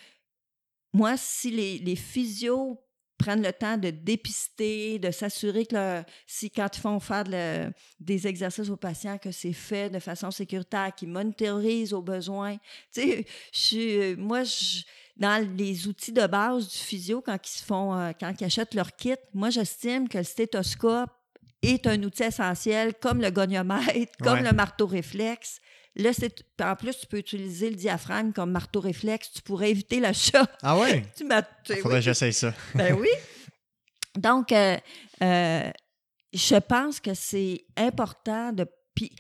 moi, si les, les physios prennent le temps de dépister, de s'assurer que le- si quand ils font faire de le- des exercices aux patients, que c'est fait de façon sécuritaire, qu'ils monitorisent aux besoins. Tu sais, je suis- moi, je- dans les outils de base du physio, quand ils, se font, euh, quand ils achètent leur kit, moi, j'estime que le stéthoscope est un outil essentiel, comme le goniomètre, comme Ouais. le marteau réflexe. Là, c'est, en plus, tu peux utiliser le diaphragme comme marteau réflexe. Tu pourrais éviter le chat. Ah ouais? tu m'as, Faudrait que j'essaye ça. ben oui. Donc, euh, euh, je pense que c'est important de. Puis,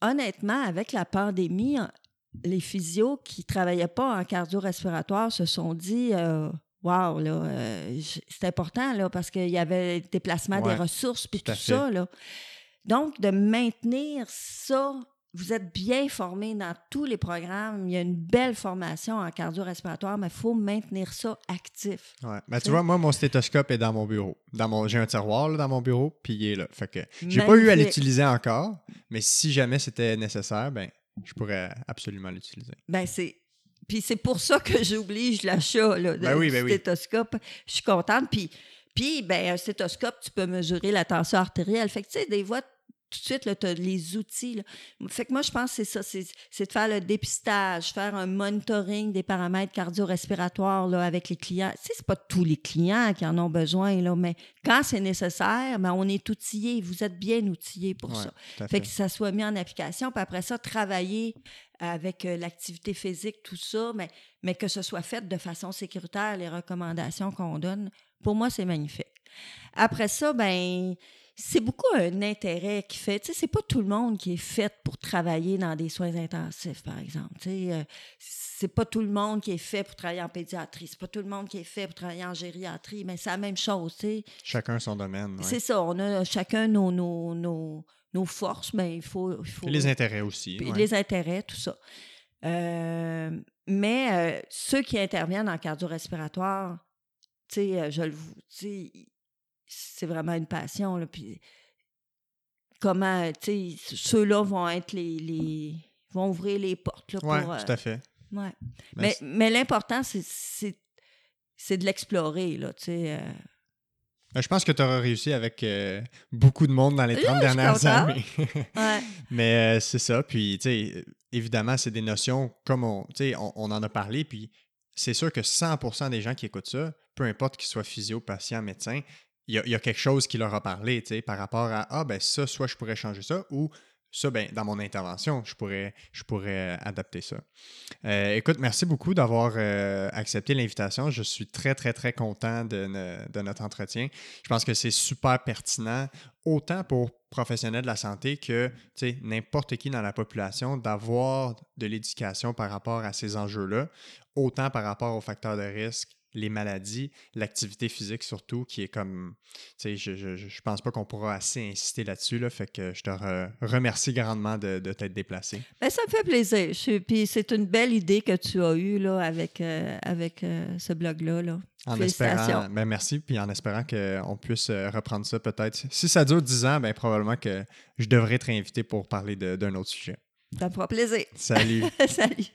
honnêtement, avec la pandémie, en- les physios qui ne travaillaient pas en cardio-respiratoire se sont dit. euh, Wow, là, euh, c'est important, là, parce qu'il y avait le déplacement Ouais, des ressources, puis tout tout ça, là. Donc, de maintenir ça, vous êtes bien formés dans tous les programmes. Il y a une belle formation en cardio-respiratoire, mais il faut maintenir ça actif. Ouais. Ben, tu vois, moi, mon stéthoscope est dans mon bureau. Dans mon... J'ai un tiroir là, dans mon bureau, puis il est là. Fait que j'ai pas eu à l'utiliser encore, mais si jamais c'était nécessaire, ben, je pourrais absolument l'utiliser. Ben, c'est. Puis c'est pour ça que j'oblige l'achat là, de, Ben oui, ben oui. stéthoscope. Je suis contente. Puis, puis ben, un stéthoscope, tu peux mesurer la tension artérielle. Fait que, tu sais, des fois, tout de suite, tu as les outils. là. Fait que moi, je pense que c'est ça. C'est de faire le dépistage, faire un monitoring des paramètres cardio-respiratoires avec les clients. Tu sais, c'est pas tous les clients qui en ont besoin, là, mais quand c'est nécessaire, ben, on est outillé. Vous êtes bien outillé pour Ouais, ça. fait. que ça soit mis en application, puis après ça, travailler avec euh, l'activité physique, tout ça, mais, mais que ce soit fait de façon sécuritaire, les recommandations qu'on donne, pour moi, c'est magnifique. Après ça, ben c'est beaucoup un intérêt qui fait. Tu sais, c'est pas tout le monde qui est fait pour travailler dans des soins intensifs, par exemple. Tu sais, euh, c'est pas tout le monde qui est fait pour travailler en pédiatrie. C'est pas tout le monde qui est fait pour travailler en gériatrie, mais c'est la même chose, tu sais. Chacun son domaine. ouais. C'est ça, on a chacun nos, nos, nos, nos forces, mais il faut... Il faut Puis les intérêts aussi. ouais. les intérêts, tout ça. Euh, mais euh, ceux qui interviennent en cardio-respiratoire, tu sais, je le sais, c'est vraiment une passion. Là, puis comment, tu sais, ceux-là vont être les, les- vont ouvrir les portes là, pour. Ouais, euh, tout à fait. ouais. Ben, Mais, mais l'important, c'est, de l'explorer, là, tu sais. euh. ben, je pense que tu auras réussi avec euh, beaucoup de monde dans les 30 je suis dernières années. Ouais. Mais euh, c'est ça. Puis, tu sais, évidemment, c'est des notions comme on, tu sais, on, on en a parlé. Puis, c'est sûr que 100% des gens qui écoutent ça, peu importe qu'ils soient physio, patient, médecin, il y a, quelque chose qui leur a parlé, par rapport à Ah, ben ça, soit je pourrais changer ça, ou ça, ben, dans mon intervention, je pourrais, je pourrais adapter ça. Euh, écoute, merci beaucoup d'avoir euh, accepté l'invitation. Je suis très, très, très content de, de notre entretien. Je pense que c'est super pertinent, autant pour professionnels de la santé que n'importe qui dans la population, d'avoir de l'éducation par rapport à ces enjeux-là, autant par rapport aux facteurs de risque, les maladies, l'activité physique surtout, qui est comme, tu sais, je, je, je pense pas qu'on pourra assez insister là-dessus, là, fait que je te re- remercie grandement de, de t'être déplacé. Ben, ça me fait plaisir. Je puis c'est une belle idée que tu as eue là, avec, euh, avec euh, ce blog-là. Là. En espérant, ben merci, puis en espérant qu'on puisse euh, reprendre ça peut-être. Si ça dure 10 ans, ben probablement que je devrais être invité pour parler d'un autre sujet. Ça me fera plaisir. Salut! Salut.